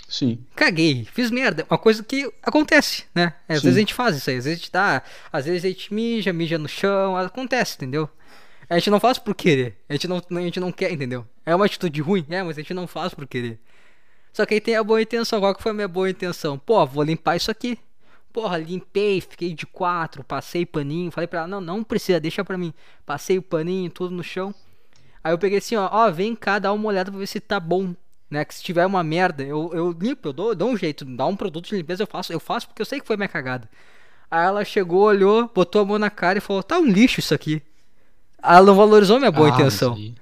Sim. Caguei, fiz merda. Uma coisa que acontece, né? Às Sim. vezes a gente faz isso aí, às vezes a gente dá, às vezes a gente mija, mija no chão, acontece, entendeu? A gente não faz por querer, a gente não, a gente não quer, entendeu? É uma atitude ruim, é, mas a gente não faz por querer. Só que aí tem a boa intenção, qual que foi a minha boa intenção? Pô, vou limpar isso aqui. Porra, limpei, fiquei de quatro, passei paninho, falei pra ela, não, não precisa, deixa pra mim. Passei o paninho, tudo no chão. Aí eu peguei assim, ó, ó, vem cá, dá uma olhada pra ver se tá bom. Né? Que se tiver uma merda, eu, eu limpo, eu dou, eu dou um jeito, dá um produto de limpeza, eu faço, eu faço porque eu sei que foi minha cagada. Aí ela chegou, olhou, botou a mão na cara e falou, tá um lixo isso aqui. Ela não valorizou minha boa Ah, intenção. aí.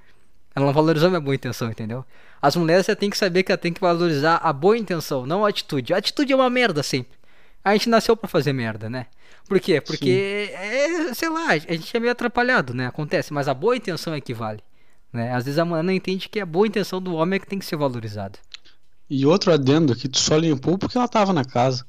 Ela não valorizou minha boa intenção, entendeu? As mulheres você tem que saber que ela tem que valorizar a boa intenção, não a atitude. A atitude é uma merda sempre. A gente nasceu pra fazer merda, né? Por quê? Porque, é, sei lá, a gente é meio atrapalhado, né? Acontece, mas a boa intenção é que vale. Né? Às vezes a mulher não entende que a boa intenção do homem é que tem que ser valorizada. E outro adendo que tu só limpou porque ela tava na casa.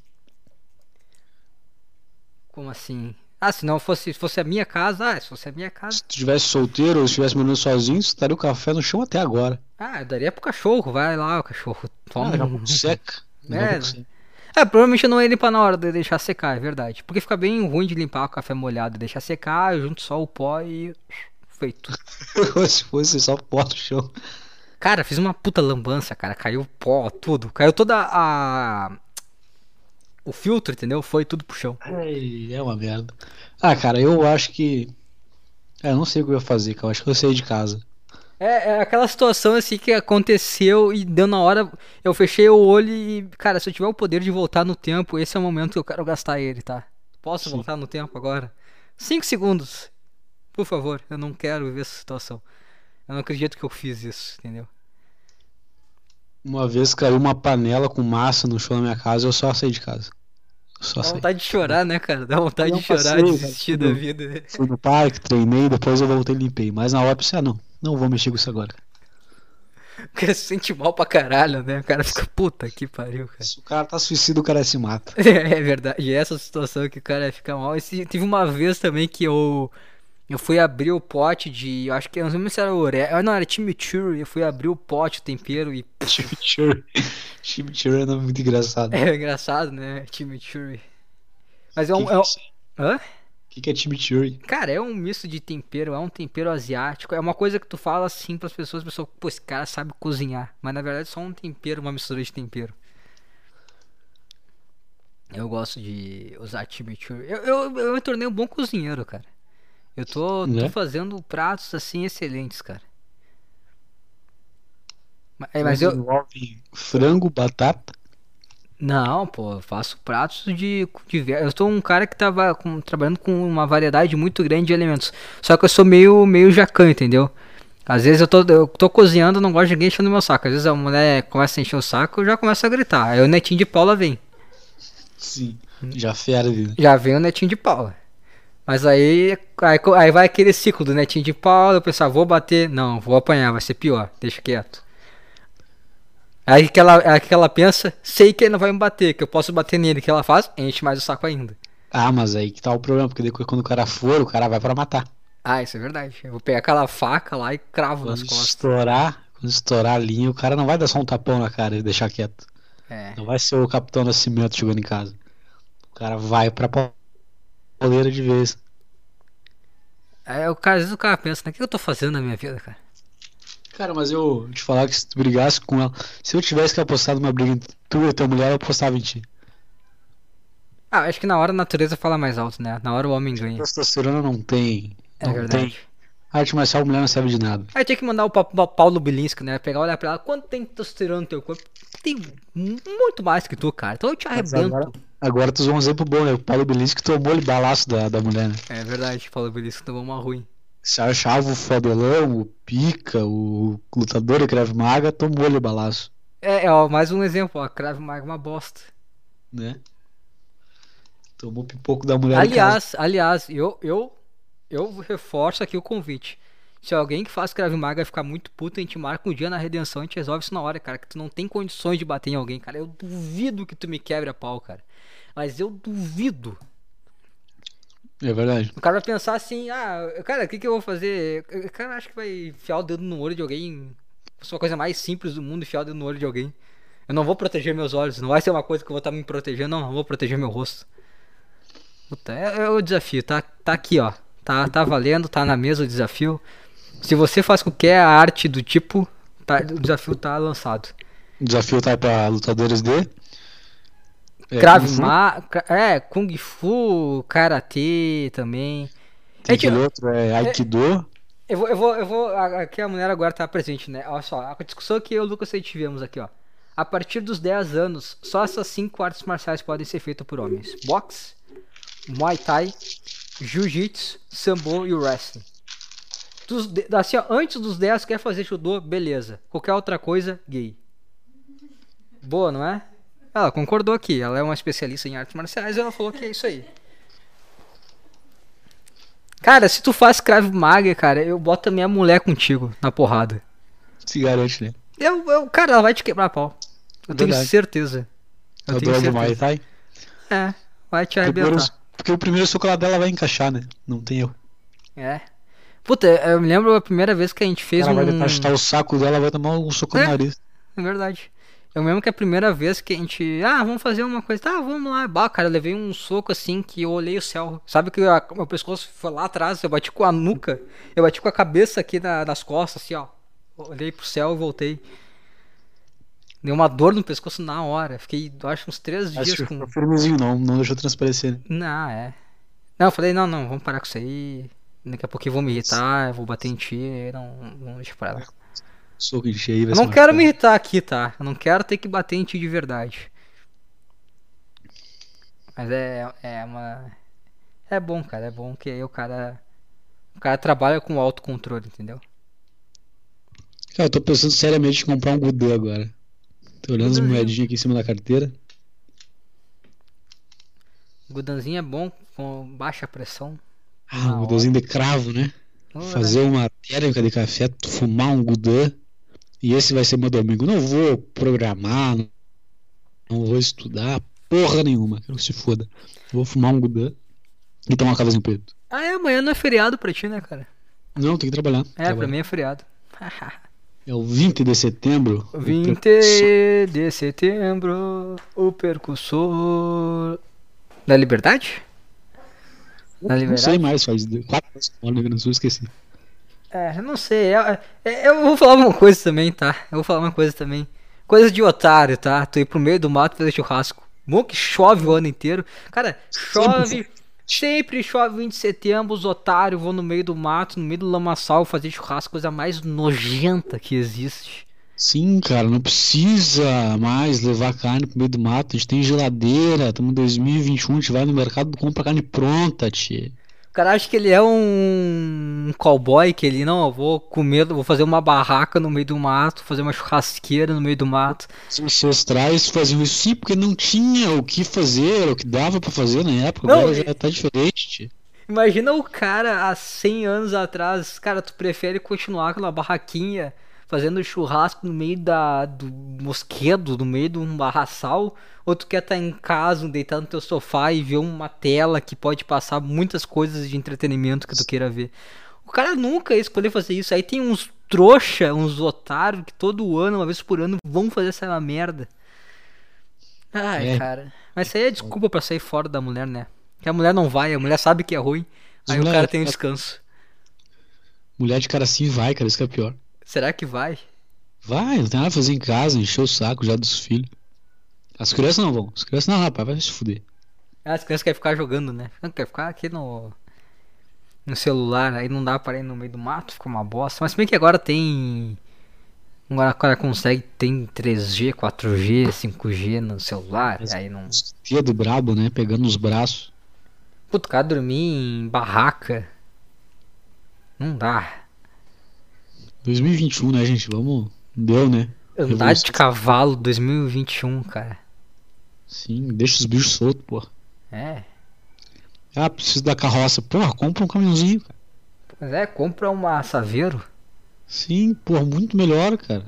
Como assim? Ah, se não fosse, se fosse a minha casa, ah, se fosse a minha casa, Se tu tivesse solteiro ou se tivesse morando sozinho, tu estaria o café no chão até agora. ah, eu daria pro cachorro, vai lá, o cachorro Ah, toma. daqui a um- seca. É. É, provavelmente eu não ia limpar na hora de deixar secar, é verdade. Porque fica bem ruim de limpar o café molhado, deixar secar, eu junto só o pó e. Feito. [laughs] se fosse só pó no chão. Cara, fiz uma puta lambança, cara. Caiu pó, tudo. Caiu toda a. O filtro, entendeu? Foi tudo pro chão. Ai, é uma merda. Ah, cara, eu acho que. É, eu não sei o que eu ia fazer, cara. Eu acho que eu saí de casa. É, é aquela situação assim que aconteceu e deu na hora. Eu fechei o olho e, cara, se eu tiver o poder de voltar no tempo, esse é o momento que eu quero gastar ele, tá? Posso Sim. voltar no tempo agora? Cinco segundos. Por favor, eu não quero viver essa situação. Eu não acredito que eu fiz isso, entendeu? Uma vez caiu uma panela com massa no chão da minha casa, eu só saí de casa. Só Dá vontade de chorar, né, cara? Dá vontade de chorar, passei, cara, desistir da tudo. vida. Fui no parque, treinei, depois eu voltei e limpei. Mas na hora eu pensei, ah, não, não vou mexer com isso agora. O cara se sente mal pra caralho, né? O cara fica, puta que pariu, cara. Se o cara tá suicida, o cara se mata. [laughs] É verdade. E essa situação que o cara fica mal. Esse, teve uma vez também que eu. Eu fui abrir o pote de. Eu acho que. Eu não lembro se era orégano. Não, era chimichurri. Eu fui abrir o pote, o tempero e. [laughs] Chimichurri. Chimichurri é um nome muito engraçado. É engraçado, né? Chimichurri. Mas é um. É um... Hã? O que, que é chimichurri? Cara, é um misto de tempero, é um tempero asiático. É uma coisa que tu fala assim pras pessoas, as pessoas, pô, esse cara sabe cozinhar. Mas na verdade é só um tempero, uma mistura de tempero. Eu gosto de usar chimichurri. Eu, eu, eu me tornei um bom cozinheiro, cara. Eu tô, Né? tô fazendo pratos assim excelentes, cara. Mas, é, mas eu. envolve frango, batata. Não, pô, eu faço pratos de diversos. Eu sou um cara que tava com- trabalhando com uma variedade muito grande de alimentos. Só que eu sou meio, meio jacan, entendeu? Às vezes eu tô, eu tô cozinhando, não gosto de ninguém enchendo meu saco. Às vezes a mulher começa a encher o saco, eu já começo a gritar. Aí o netinho de Paula vem. Sim. Já ferve. Já vem o netinho de Paula. Mas aí, aí, aí vai aquele ciclo do netinho de Paula, eu pensar, vou bater. Não, vou apanhar, vai ser pior, deixa quieto. Aí que ela, aí que ela pensa, sei que ele não vai me bater, que eu posso bater nele. Que ela faz? Enche mais o saco ainda. Ah, mas aí que tá o problema, porque depois quando o cara for, o cara vai pra matar. Ah, isso é verdade. Eu vou pegar aquela faca lá e cravo nas Quando costas. estourar, quando estourar a linha, o cara não vai dar só um tapão na cara e deixar quieto. É. Não vai ser o Capitão Nascimento chegando em casa. O cara vai pra pauleira de vez. Aí o cara, às vezes o cara pensa, né? O que eu tô fazendo na minha vida, cara? Cara, mas eu te falar que se tu brigasse com ela. Se eu tivesse que apostar numa briga entre tu e tua mulher, eu apostava em ti. Ah, acho que na hora a natureza fala mais alto, né? Na hora o homem ganha. Testosterona não tem. É não verdade. tem. Arte marcial mulher não serve de nada. Aí tinha que mandar o Pa- Pa- Paulo Bilinski, né? Pegar, olhar pra ela, quanto tem testosterona no teu corpo? Tem muito mais que tu, cara. Então eu te Mas arrebento. agora- Agora tu usou um exemplo bom, né? O Paulo Belisco tomou o balaço da, da mulher, né? É verdade, Paulo Bilinski tomou uma ruim. Se achava o fodelão, o pica, o lutador de Krav Maga, tomou-lhe o balaço, É, é, ó, mais um exemplo, ó. Crave Maga é uma bosta. né? Tomou pipoco da mulher. Aliás, aliás, eu, eu, eu reforço aqui o convite. Se alguém que faz Krav Maga ficar muito puto, a gente marca um dia na redenção, a gente resolve isso na hora, cara. Que tu não tem condições de bater em alguém, cara. Eu duvido que tu me quebre a pau, cara. Mas eu duvido. É verdade. O cara vai pensar assim, ah, cara, o que, que eu vou fazer? O cara acha que vai enfiar o dedo no olho de alguém. Isso é uma coisa mais simples do mundo, enfiar o dedo no olho de alguém. Eu não vou proteger meus olhos, não vai ser uma coisa que eu vou estar me protegendo, não, eu vou proteger meu rosto. Puta, é, é o desafio, tá, tá aqui, ó. Tá, tá valendo, tá na mesa o desafio. Se você faz qualquer arte do tipo, tá, o desafio tá lançado. O desafio tá pra lutadores de. É, Krav Kung Fu. Maga, é, Kung Fu, Karatê também. Tem É que- outro, é Aikido. Eu vou, eu vou, eu vou. Aqui a mulher agora tá presente, né? Olha só, a discussão que eu e o Lucas tivemos aqui, ó. A partir dos 10 anos, só essas 5 artes marciais podem ser feitas por homens: boxe, muay thai, jiu-jitsu, sambo e wrestling. Dos, assim, ó, antes dos 10, quer fazer judô, beleza. Qualquer outra coisa, gay. Boa, não é? Ela concordou aqui, ela é uma especialista em artes marciais e ela falou que é isso aí. Cara, se tu faz Krav Maga, cara, eu boto a minha mulher contigo na porrada. Se garante, né? Eu, eu, cara, ela vai te quebrar a pau. Eu tenho Verdade. certeza. É Eu o tenho Muay certeza. Thai. É, vai te arrebentar. Porque o primeiro soco dela vai encaixar, né? Não tem erro. É. Puta, eu me lembro a primeira vez que a gente fez vai um. tentar chutar o saco dela, vai tomar um soco É. no nariz. É verdade. Eu lembro que a primeira vez que a gente. Ah, vamos fazer uma coisa. Tá, vamos lá. Bah, cara, eu levei um soco assim que eu olhei o céu. Sabe que a- meu pescoço foi lá atrás, eu bati com a nuca. Eu bati com a cabeça aqui na- nas costas, assim, ó. Olhei pro céu e voltei. Deu uma dor no pescoço na hora. Fiquei, acho, uns três Mas dias com. firmezinho, não, não deixou transparecer. né? Não, é. Não, eu falei, não, não, vamos parar com isso aí. Daqui a eu vou me irritar, eu vou bater em ti. Não, não deixa pra lá. Em cheio. vai Eu não quero me irritar aqui, tá? Eu não quero ter que bater em ti de verdade. Mas é, é uma. É bom, cara. É bom que aí o cara. O cara trabalha com autocontrole, entendeu? Cara, eu tô pensando seriamente em comprar um Gudê agora. Tô olhando as moedinhas aqui em cima da carteira. Gudanzinho é bom com baixa pressão. Ah, Na um Gudêzinho de cravo, né? Ora, Fazer uma térmica de café, fumar um Gudê. E esse vai ser meu domingo. Não vou programar, não vou estudar porra nenhuma. Quero que se foda. Vou fumar um gudã e tomar um cafezinho preto. Ah, é, amanhã não é feriado pra ti, né, cara? Não, tem que trabalhar. É, Trabalhar. pra mim é feriado. É o 20 de setembro. o 20 precursor- de setembro, o percussor da liberdade? Não sei mais, faz quatro anos que eu moro no Rio Grande do Sul, esqueci. É, eu não sei. é- é- eu vou falar uma coisa também, tá? Eu vou falar uma coisa também. Coisa de otário, tá? Tu ir pro meio do mato fazer churrasco. Bom que chove o ano inteiro. Cara, chove. Sempre chove 20 de setembro, os otários vão no meio do mato, no meio do lamaçal fazer churrasco, coisa mais nojenta que existe. Sim, cara, não precisa mais levar carne pro meio do mato. A gente tem geladeira, estamos em 2021, a gente vai no mercado e compra carne pronta, tia. O cara acha que ele é um, cowboy, que ele, não, eu vou comer, vou fazer uma barraca no meio do mato, fazer uma churrasqueira no meio do mato. Os ancestrais faziam isso sim porque não tinha o que fazer, o que dava pra fazer na época. Não, Agora já tá diferente. Imagina o cara há 100 anos atrás, cara, tu prefere continuar com uma barraquinha, fazendo churrasco no meio da, do mosquedo, no meio de um barraçal, ou tu quer estar em casa, deitado no teu sofá e ver uma tela que pode passar muitas coisas de entretenimento que tu queira ver. O cara nunca ia escolher fazer isso. Aí tem uns trouxa, uns otários que todo ano, uma vez por ano, vão fazer essa merda. Ai, É. cara. Mas isso aí é desculpa pra sair fora da mulher, né? Que a mulher não vai, a mulher sabe que é ruim. Aí o cara tem um descanso. Mulher de cara assim vai, cara, isso que é pior. Será que vai? Vai, não tem nada a fazer em casa, encher o saco já dos filhos. As crianças não vão. As crianças não, rapaz, vai se fuder. Ah, As crianças querem ficar jogando, né? Não quer ficar aqui no no celular, aí não dá pra ir no meio do mato, fica uma bosta. Mas bem que agora tem agora o cara consegue tem 3G, 4G, 5G no celular, Mas- aí não Dedo brabo, né? Pegando nos braços. Puto, o cara dormir em barraca não dá. 2021, né, gente? Vamos. Deu, né? Andar de cavalo 2021, cara. Sim, deixa os bichos soltos, porra. É. Ah, preciso da carroça. Porra, compra um caminhãozinho, cara. Mas é, compra uma Saveiro. Sim, porra, muito melhor, cara.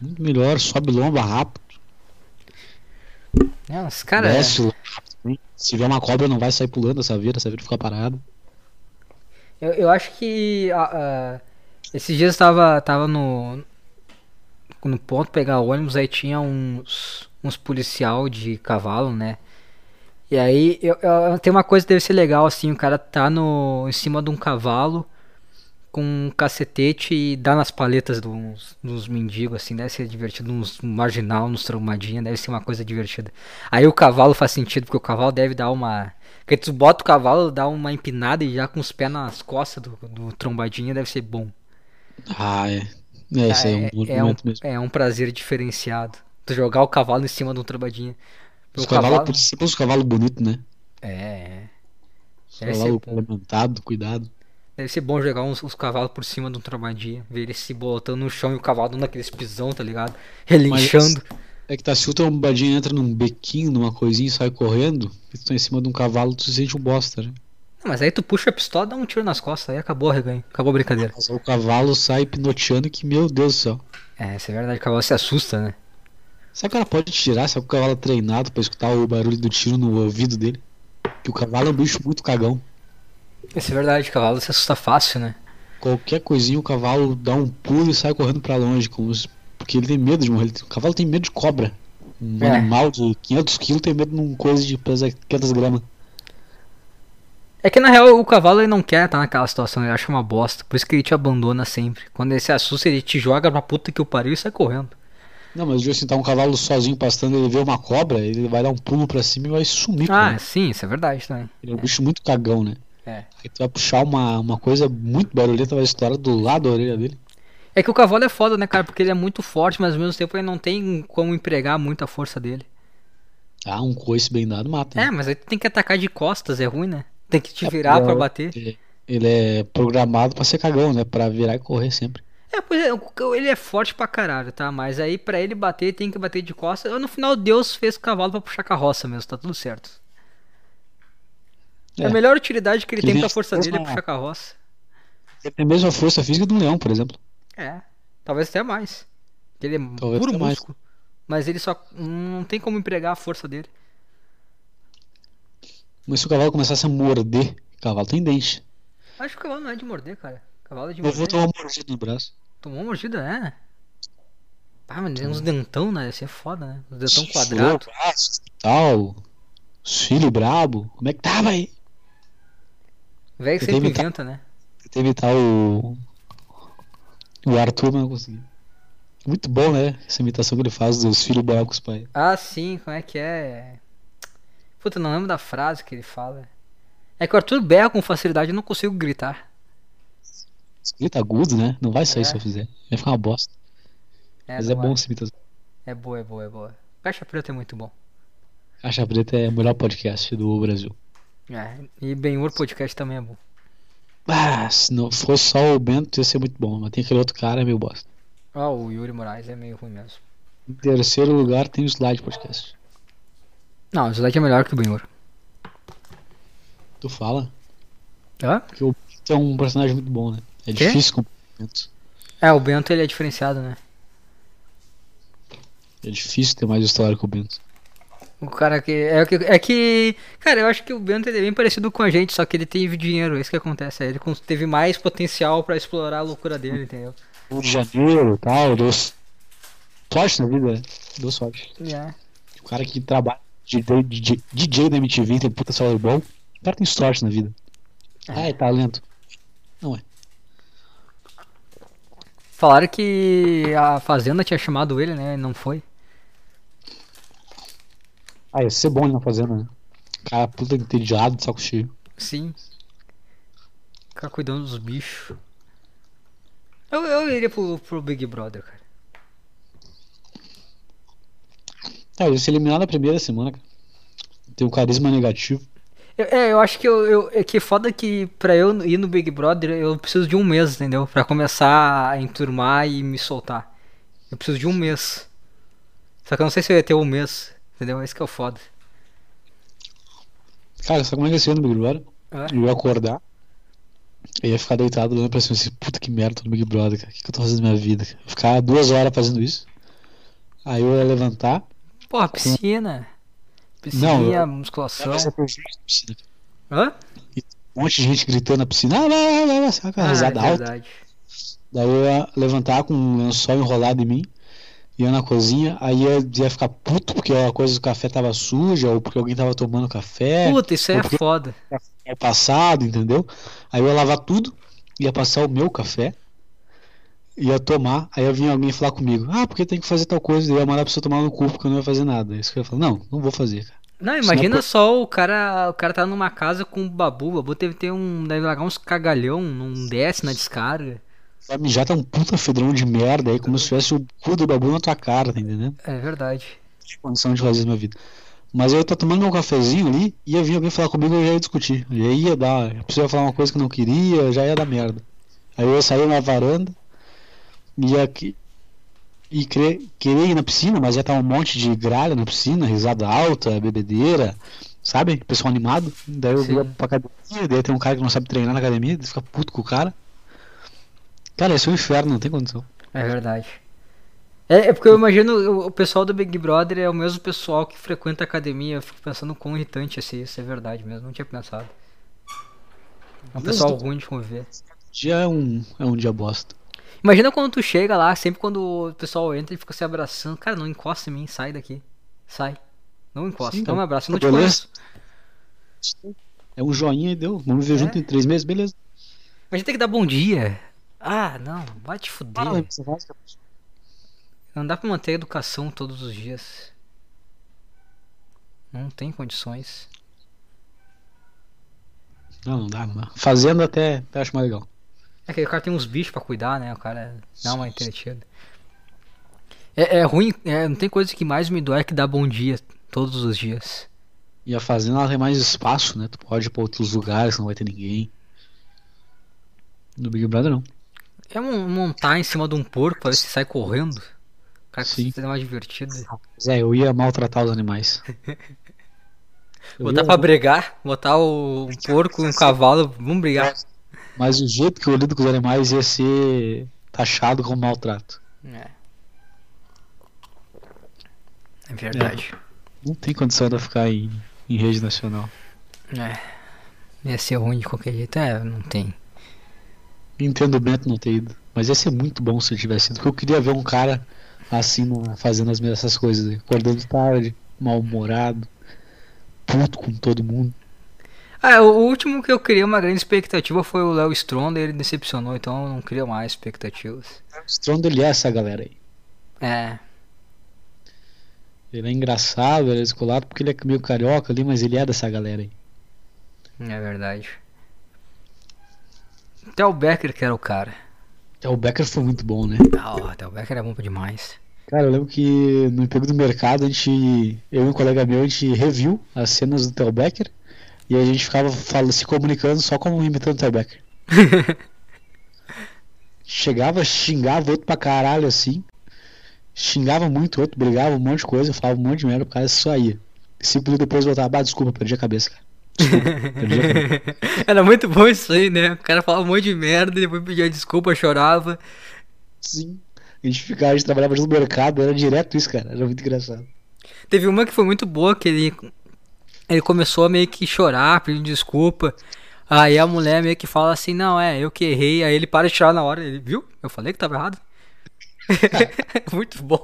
Muito melhor, sobe lomba rápido. É, os cara, Desce também. Se vier uma cobra, não vai sair pulando essa vira, essa vira fica parada. Eu, eu acho que ah, ah, esses dias tava, tava no, no ponto pegar ônibus, aí tinha uns, uns policial de cavalo, né? E aí eu, eu- tem uma coisa que deve ser legal assim, o cara tá no, em cima de um cavalo com um cacetete e dá nas paletas dos, dos mendigos, assim, deve ser divertido, nos marginal, nos traumadinha, deve ser uma coisa divertida. Aí o cavalo faz sentido, porque o cavalo deve dar uma. Porque tu bota o cavalo, dá uma empinada e já com os pés nas costas do, do trombadinha deve ser bom. Ah, é. É, isso aí é um bom é, um, mesmo. é um prazer diferenciado. Tu jogar o cavalo em cima de um trombadinha. Os cavalos, cavalo- por sempre os cavalos bonitos, né? É, é. Deve bom. alimentados, cuidado. Deve ser bom jogar uns, os cavalos por cima de um trombadinha. Ver ele se botando no chão e o cavalo dando aqueles pisão, tá ligado? Relinchando. É que tá, se o trombadinho entra num bequinho, numa coisinha e sai correndo, tu tá em cima de um cavalo, tu se sente um bosta, né? Não, Mas aí tu puxa a pistola, dá um tiro nas costas, aí acabou a reganho. Acabou a brincadeira. Mas o cavalo sai pinoteando que, meu Deus do céu. É, isso é verdade, o cavalo se assusta, né? Será que o cara pode tirar? Será que o cavalo é treinado pra escutar o barulho do tiro no ouvido dele? Que o cavalo é um bicho muito cagão. Isso é verdade, o cavalo se assusta fácil, né? Qualquer coisinha o cavalo dá um pulo e sai correndo pra longe, como se- porque ele tem medo de morrer. O cavalo tem medo de cobra. Um É. animal de 500 quilos tem medo de uma coisa de pesa 500 gramas. É que na real o cavalo ele não quer estar naquela situação, ele acha uma bosta. Por isso que ele te abandona sempre. Quando ele se assusta, ele te joga pra puta que o pariu e sai correndo. Não, mas assim, tá um cavalo sozinho pastando, ele vê uma cobra, ele vai dar um pulo pra cima e vai sumir. Ah, cara. sim, isso é verdade também. Ele é um bicho muito cagão, né? É. Aí tu vai puxar uma, uma coisa muito barulhenta, vai estourar do lado da orelha dele. É que o cavalo é foda, né, cara? Porque ele é muito forte, mas ao mesmo tempo ele não tem como empregar muita força dele. Ah, um coice bem dado mata. É, né? mas aí tu tem que atacar de costas, é ruim, né? Tem que te virar é, pra bater. Ele- é programado pra ser cagão, né? Pra virar e correr sempre. É, pois é, ele é forte pra caralho, tá? Mas aí pra ele bater, tem que bater de costas. No final, Deus fez o cavalo pra puxar carroça mesmo, tá tudo certo. É. A É. melhor utilidade que ele Ele tem pra a força dele é puxar carroça. Ele tem a mesma força física um leão, por exemplo. É, talvez até mais. Ele é Talvez puro tenha mais. músculo. Mas ele só não tem como empregar a força dele. Mas se o cavalo começasse a morder, o cavalo tem dente. Acho que o cavalo não é de morder, cara. Cavalo é de Eu vou morder. tomar uma mordida no braço. Tomou uma mordida, é? Ah, mas tem uns dentão, né? Isso é foda, né? Os dentão quadrado. braço Tal. Os filhos brabo. Como é que tava aí? Velho Eu sempre que- inventa, né? Tentei imitar o. O Arthur, mas não consegui. Muito bom, né? Essa imitação que ele faz dos filhos bravos com os pais. Ah, sim, como é que é? Puta, não lembro da frase que ele fala. É que o Arthur berra com facilidade, eu não consigo gritar. Grita agudo, né? Não vai sair É. se eu fizer. Vai ficar uma bosta. É, Mas é bom essa imitação. É boa, é boa, é boa. Caixa Preta é muito bom. Caixa Preta é o melhor podcast do Brasil. É, e Benhur Podcast também é bom. Ah, se não fosse só o Bento, ia ser muito bom. Mas tem aquele outro cara, é meio bosta. Ah, o Yuri Moraes é meio ruim mesmo. Em terceiro lugar tem o Slide Podcast. Não, o Slide é melhor que o Benhur. Tu fala? Hã? Porque o Bento é um personagem muito bom, né? É Quê? difícil com o Bento. É, o Bento ele é diferenciado, né? É difícil ter mais história com o Bento. O cara que. É que. É que. Cara, eu acho que o Bento ele é bem parecido com a gente, só que ele teve dinheiro, é isso que acontece. Ele cons- teve mais potencial pra explorar a loucura dele, entendeu? Rio de Janeiro e tal, deu sorte na vida, né? Deu sorte. É. O cara que trabalha de DJ, DJ da MTV tem puta salário bom. O cara tem sorte na vida. Ah, é talento. Falaram que a Fazenda tinha chamado ele, né? e Não foi. Ah, ia ser bom ele na fazenda, né? Cara, puta entediado, de saco cheio. Sim. Ficar cuidando dos bichos. Eu, eu iria pro, pro Big Brother, cara. Ah, ele se eliminar na primeira semana, cara. Tem um carisma negativo. Eu- é, eu acho que eu, eu, é que foda que pra eu ir no Big Brother eu preciso de um mês, entendeu? Pra começar a enturmar e me soltar. Eu preciso de um mês. Só que eu não sei se eu ia ter um mês, entendeu? Esse que é o foda. Cara, sabe como é que ia ser no Big Brother? É. Eu ia acordar. Eu ia ficar deitado olhando pra cima assim, puta que merda, tô no Big Brother, cara. O que, que eu tô fazendo na minha vida? Cara? Ficar duas horas fazendo isso. Aí eu ia levantar. Porra, piscina. Piscininha, eu- musculação. Por gente na piscina. Hã? Um monte de gente gritando na piscina. Ah, vai, vai, vai, vai. Sabe Ah, é risada alta? verdade. Daí eu ia levantar com um lençol enrolado em mim, ia na cozinha, aí eu ia ficar puto porque a coisa do café tava suja, ou porque alguém tava tomando café, Puta, isso aí é foda. é passado, entendeu? Aí eu ia lavar tudo, ia passar o meu café, ia tomar, aí ia vir alguém falar comigo, ah, porque tem que fazer tal coisa, eu ia mandar a pessoa tomar no cu porque eu não ia fazer nada. Isso que eu ia falar, não, não vou fazer, cara. Não, é imagina só o cara, o cara tá numa casa com o babu, o babu deve ter um, deve largar uns cagalhão, não desce na descarga. Vai mijar tá um puta fedrão de merda aí, como se tivesse o cu do babu na tua cara, tá entendendo? É verdade. tinha condição de fazer na minha vida. Mas eu estar tomando meu cafezinho ali, ia vir alguém falar comigo, eu já ia discutir. Já ia dar, a pessoa ia falar uma coisa que eu não queria, já ia dar merda. Aí eu ia sair na varanda, ia que- e querer, querer ir na piscina, mas ia estar um monte de gralha na piscina, risada alta, bebedeira, sabe? Pessoal animado. Daí eu Sim. ia pra academia, daí tem um cara que não sabe treinar na academia, daí fica puto com o cara. Cara, esse é um inferno, não tem condição. É verdade. É, é porque eu imagino o, pessoal do Big Brother é o mesmo pessoal que frequenta a academia. Eu fico pensando quão irritante ser isso, é verdade mesmo. Não tinha pensado. É um pessoal ruim de conviver. Dia é um, é um dia bosta. Imagina quando tu chega lá, sempre quando o pessoal entra e fica se abraçando. Cara, não encosta em mim, sai daqui. Sai. Não encosta. Sim, Então me tá- abraça. Eu tá não te beleza. conheço. É um joinha e deu. Vamos viver É. junto em três meses, beleza. Mas a gente tem que dar bom dia. Ah, não. Vai te fuder. Não dá pra manter a educação todos os dias. Não tem condições. Não, não dá, não dá. Fazenda até, até acho mais legal. É que o cara tem uns bichos pra cuidar, né? O cara dá uma entretida. É, é ruim, é, não tem coisa que mais me dói que dar bom dia todos os dias. E a fazenda ela tem mais espaço, né? Tu pode ir pra outros lugares, não vai ter ninguém. No Big Brother não. É mon- montar em cima de um porco pra ver se sai correndo. Cara, Sim. que é mais divertido. Mas é, eu ia maltratar os animais. [laughs] Botar ia- pra brigar, botar o um porco e um cavalo, vamos brigar. Mas o jeito que eu lido com os animais ia ser taxado como maltrato. É. É verdade. Não tem condição de ficar em, em rede nacional. É. Ia ser ruim de qualquer jeito. É, não tem. Entendo o Bento não ter ido. Mas ia ser muito bom se ele tivesse ido. Porque eu queria ver um cara assim fazendo as mesmas essas coisas. aí, Acordando tarde, mal-humorado, puto com todo mundo. Ah, o último que eu criei uma grande expectativa foi o Léo Stronda ele decepcionou, então eu não crio mais expectativas. Stronda ele é essa galera aí. É, Ele é engraçado, ele é descolado porque ele é meio carioca ali, mas ele é dessa galera aí. é verdade. Até o Becker que era o cara. Até o Becker foi muito bom, né? Ah, até o Becker é bom demais. Cara, eu lembro que no Emprego do Mercado, a gente, eu e um colega meu, a gente reviu as cenas do Theo Becker e a gente ficava fala, se comunicando só como imitando o Becker. [laughs] Chegava, xingava outro pra caralho assim, xingava muito outro, brigava um monte de coisa, falava um monte de merda, o cara só ia. Cinco minutos depois voltava, bah, desculpa, perdi a cabeça, cara. [laughs] Era muito bom isso aí, né? O cara falava um monte de merda, depois pedia desculpa, chorava. Sim. A gente ficava, a gente trabalhava no mercado, era direto isso, cara. Era muito engraçado. Teve uma que foi muito boa, que ele, ele começou a meio que chorar, pedindo desculpa. Aí a mulher meio que fala assim, não, é, eu que errei. Aí ele para de chorar na hora, ele, viu? Eu falei que tava errado. [laughs] muito bom.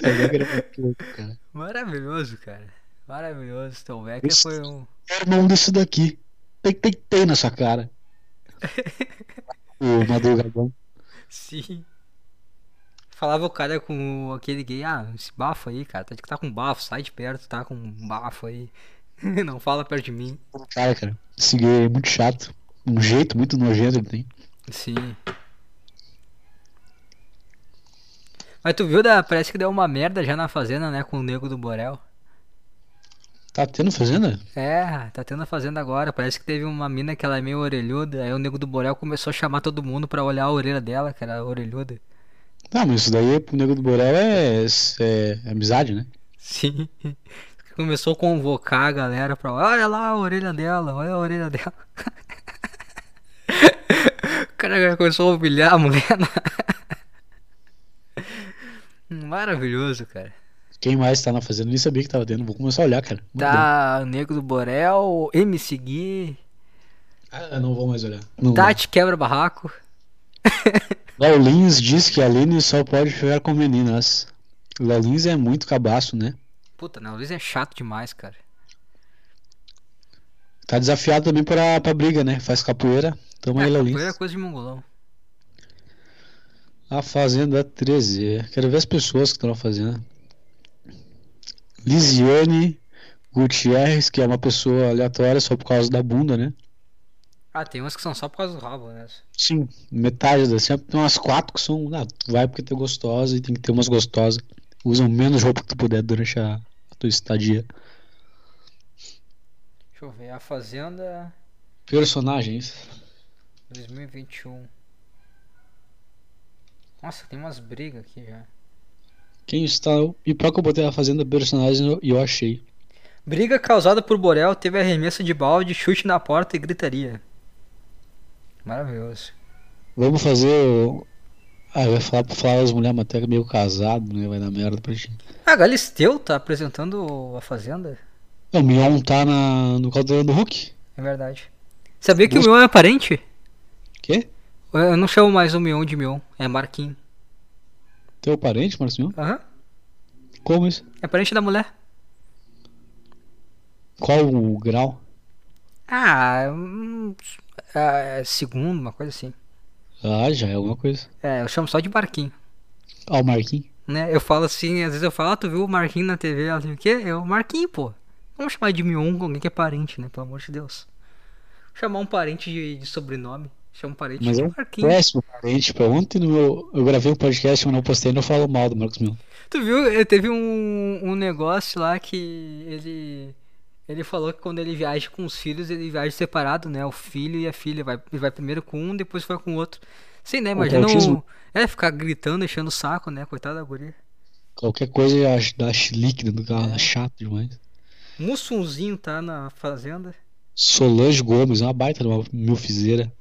[laughs] Maravilhoso, cara. Maravilhoso. Tom Becker foi um... irmão desse daqui. Tem, tem, tem na sua cara. [laughs] o madrugadão. Sim. Falava o cara com aquele gay, ah, esse bafo aí, cara, tá, tá com bafo, sai de perto, tá com bafo aí. [laughs] Não fala perto de mim. Cara, cara. Esse gay é muito chato. Um jeito muito nojento ele tem. Sim. Mas tu viu, da, parece que deu uma merda já na fazenda, né, com o Nego do Borel. Tá tendo fazenda? É, tá tendo a fazenda agora. Parece que teve uma mina que ela é meio orelhuda. Aí o Nego do Borel começou a chamar todo mundo pra olhar a orelha dela, que era orelhuda. Não, mas isso daí pro Nego do Borel é, é amizade, né? Sim. [laughs] Começou a convocar a galera pra. Olha lá a orelha dela, olha a orelha dela. [laughs] O cara começou a humilhar a mulher. [laughs] Maravilhoso, cara. Quem mais tá na fazenda? Nem sabia que tava tendo. Vou começar a olhar, cara. Muito. Tá o Nego do Borel, MC Gui, Ah, não vou mais olhar. Não Tati Quebra Barraco. Léo Lins diz que a Aline só pode ficar com meninas. Léo Lins é muito cabaço, né? Puta, não, Luiz é chato demais, cara. Tá desafiado também pra, pra briga, né? Faz capoeira. Tamo aí, É, Léo capoeira é coisa de mongolão. A Fazenda 13. Quero ver as pessoas que estão na Fazenda. Lisiane Gutierrez, que é uma pessoa aleatória só por causa da bunda, né? Ah, tem umas que são só por causa do rabo, né? Sim, metade das. Tem umas quatro que são. Ah, tu vai porque tu é gostosa e tem que ter umas gostosas. Usam menos roupa que tu puder durante a, a tua estadia. Deixa eu ver, a Fazenda Personagens. 2021. Nossa, tem umas brigas aqui já. Quem está. E pra que eu botei a Fazenda personagens e eu, eu achei. Briga causada por Borel teve arremesso de balde, chute na porta e gritaria. Maravilhoso. Vamos fazer. o- Ah, eu ia falar pra falar as mulheres, mas tu é meio casado, né? Vai dar merda pra ti. Ah, Galisteu tá apresentando a Fazenda? É, O Mion tá na, no caldeirão do Hulk. É verdade. Sabia que o Mion é parente? Quê? Eu não chamo mais o Mion de Mion, é Marquinhos. Teu parente, Marcinho? Aham. Como isso? É parente da mulher. Qual o grau? Ah, hum, é segundo, uma coisa assim. Ah, já é alguma coisa. É, eu chamo só de Marquinhos. Ah, o Marquinhos. Né? Eu falo assim, às vezes eu falo, ah, tu viu o Marquinhos na TV? Ela assim, o quê? Eu, Marquinhos, pô. Vamos chamar de Mion com alguém que é parente, né? Pelo amor de Deus. Chamar um parente de, de sobrenome. Chama um parente Mas é um péssimo parente. Pra ontem no meu, eu gravei um podcast, mas não postei, não falo mal do Marcos Mion. Tu viu? eh, Teve um, um negócio lá que ele. Ele falou que quando ele viaja com os filhos, ele viaja separado, né? O filho e a filha. Vai, ele vai primeiro com um, depois vai com o outro. Sim, né? Imagina um, É, ficar gritando, enchendo o saco, né? Coitada da guria. Qualquer coisa eu acho da chilique dentro do carro. É chato demais. Mussunzinho tá na fazenda. Solange Gomes, uma baita de uma milfizeira.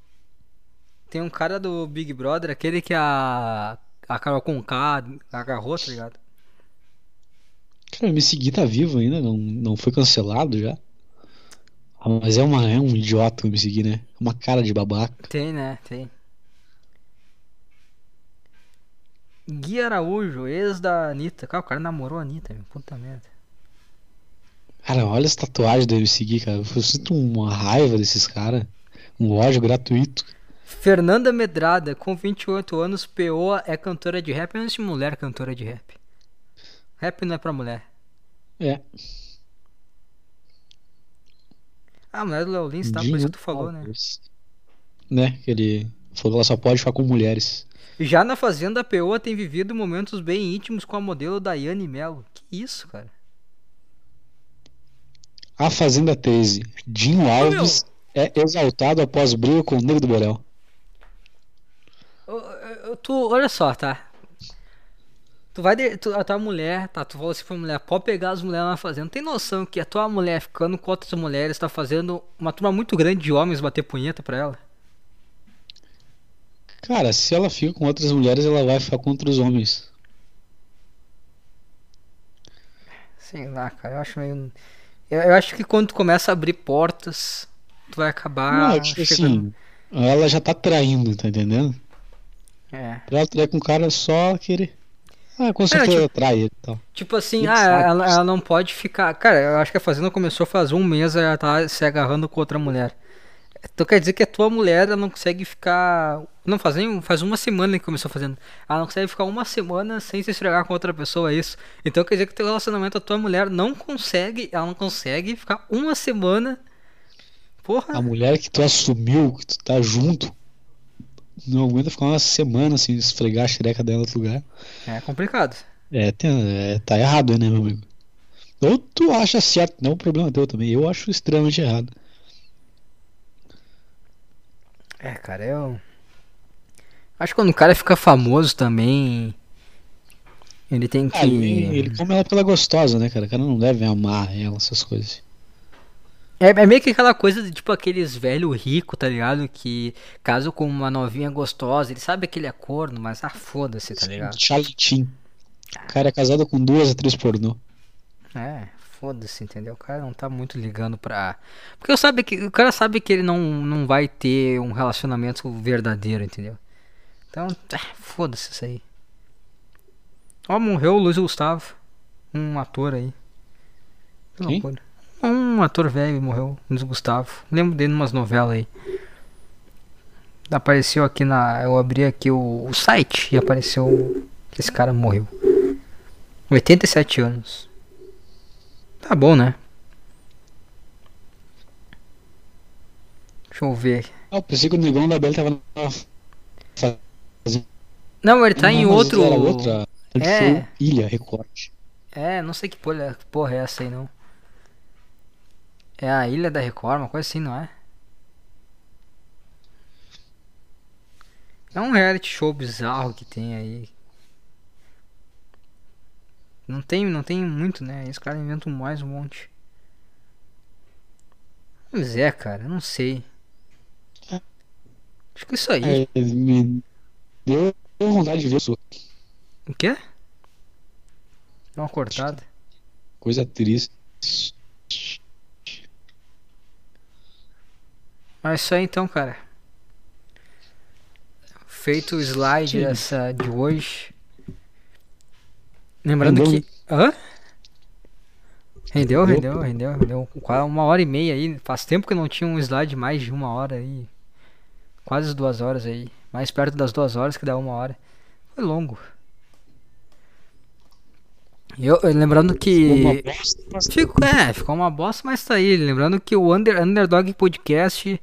Tem um cara do Big Brother, aquele que a. A Carol Conká agarrou, tá ligado? Cara, me seguir tá vivo ainda, não, não foi cancelado já. Ah, mas é, uma, é um idiota me seguir, né? Uma cara de babaca. Tem, né? Tem. Gui Araújo, ex da Anitta. Cara, o cara namorou a Anitta, meu. Puta merda. Cara, olha as tatuagens do MC Gui, cara. Eu sinto uma raiva desses caras. Um ódio gratuito. Fernanda Medrada, com 28 anos, PO é cantora de rap. Antes de mulher cantora de rap. Rap não é pra mulher. É. Ah, a mulher do Léo Lins, tá? Por isso que tu falou, né? Né? Que ele falou que ela só pode ficar com mulheres. Já na Fazenda, a PO tem vivido momentos bem íntimos com a modelo Daiane Mello. Que isso, cara? A Fazenda 13. Dinho Alves é exaltado após briga com o Nego do Borel. Ô, ô, Tu, olha só, tá? Tu vai. de- Tu, a tua mulher, tá? Tu falou assim pra mulher, pode pegar as mulheres na fazenda. Tem noção que a tua mulher ficando com outras mulheres tá fazendo uma turma muito grande de homens bater punheta pra ela? Cara, se ela fica com outras mulheres, ela vai ficar contra os homens. Sei lá, cara, eu acho meio. Eu, eu acho que quando tu começa a abrir portas, tu vai acabar. Não, tipo chegando- assim, ela já tá traindo, tá entendendo? É. Pra ela trair com o cara só querer. Ah, quando você É, for tipo- trair e tal. Tipo assim, ah, ela, ela não pode ficar. Cara, eu acho que a Fazenda começou faz um mês, ela tá se agarrando com outra mulher. Então quer dizer que a tua mulher ela não consegue ficar. Não, faz, nem, faz uma semana que começou fazendo. Ela não consegue ficar uma semana sem se esfregar com outra pessoa, é isso. Então quer dizer que teu relacionamento, a tua mulher não consegue. Ela não consegue ficar uma semana. Porra. A mulher que tu assumiu, que tu tá junto, não aguenta ficar uma semana sem esfregar a xereca dela em outro lugar. É complicado. É, tem- é, tá errado, né, meu amigo? Ou tu acha certo, não é um problema teu também. Eu acho extremamente errado. É, cara, eu. Acho que quando o cara fica famoso também. Ele tem que. Ah, ele, ele come ela porque ela é gostosa, né, cara? O cara não deve amar ela, essas coisas. É, é meio que aquela coisa de tipo aqueles velho rico, tá ligado? Que casam com uma novinha gostosa, ele sabe que ele é corno, mas ah, foda-se, tá ligado? Charlie. O cara é casado com duas atrizes pornô. É, foda-se, entendeu? O cara não tá muito ligando pra. Porque eu sabe que, o cara sabe que ele não, não vai ter um relacionamento verdadeiro, entendeu? Então, ah, foda-se isso aí. Ó, morreu o Luiz Gustavo, um ator aí. Que loucura. Um ator velho morreu, Luiz Gustavo. Lembro dele em umas novelas aí. Apareceu aqui na. Eu abri aqui o, o site e apareceu que esse cara morreu. 87 anos. Tá bom, né? Deixa eu ver. Ah, eu pensei que o Negão da Bela tava na Não, ele tá em Não, mas outro. Era outra. Ele É. foi Ilha Record. É, não sei que porra, que porra é essa aí não. É a Ilha da Record, uma coisa assim, não é? É um reality show bizarro que tem aí. Não tem, não tem muito, né? Esse cara inventa mais um monte. Pois é, cara, não sei. Acho que é isso aí. É, me deu vontade de ver isso. O quê? Dá uma cortada. Coisa triste. Mas é isso aí então, cara. Feito o slide Sim. dessa de hoje. Lembrando Rendeu, que. Hã? Rendeu, Rendeu. rendeu, rendeu. Quase uma hora e meia aí. Faz tempo que não tinha um slide mais de uma hora aí. Quase duas horas aí. Mais perto das duas horas que dá uma hora. Foi longo. Eu, lembrando que. Uma bosta, mas Fico, é, ficou uma bosta, mas tá aí. Lembrando que o Under, Underdog Podcast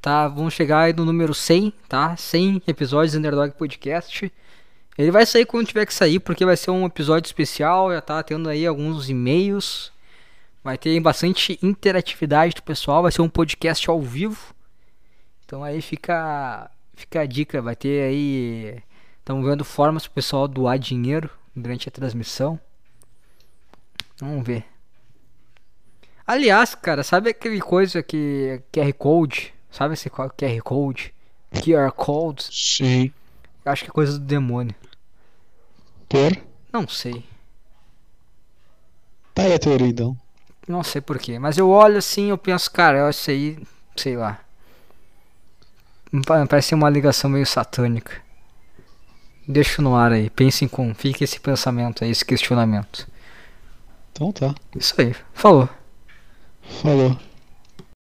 tá, vamos chegar aí no número 100, tá? 100 episódios do Underdog Podcast. Ele vai sair quando tiver que sair, porque vai ser um episódio especial, já tá tendo aí alguns e-mails. Vai ter bastante interatividade do pessoal, vai ser um podcast ao vivo. Então aí fica fica a dica, vai ter aí estamos vendo formas pro pessoal doar dinheiro durante a transmissão. Vamos ver. Aliás, cara, sabe aquele coisa que QR Code? Sabe esse QR Code? QR Code? Sim. Acho que é coisa do demônio. Por? Não sei. Tá aí a teoria então. Não sei porquê, mas eu olho assim eu penso, cara, isso aí, sei lá. Pa- Parece uma ligação meio satânica. Deixa no ar aí, pensem com, fique esse pensamento aí, esse questionamento. Então tá. Isso aí, falou. Falou.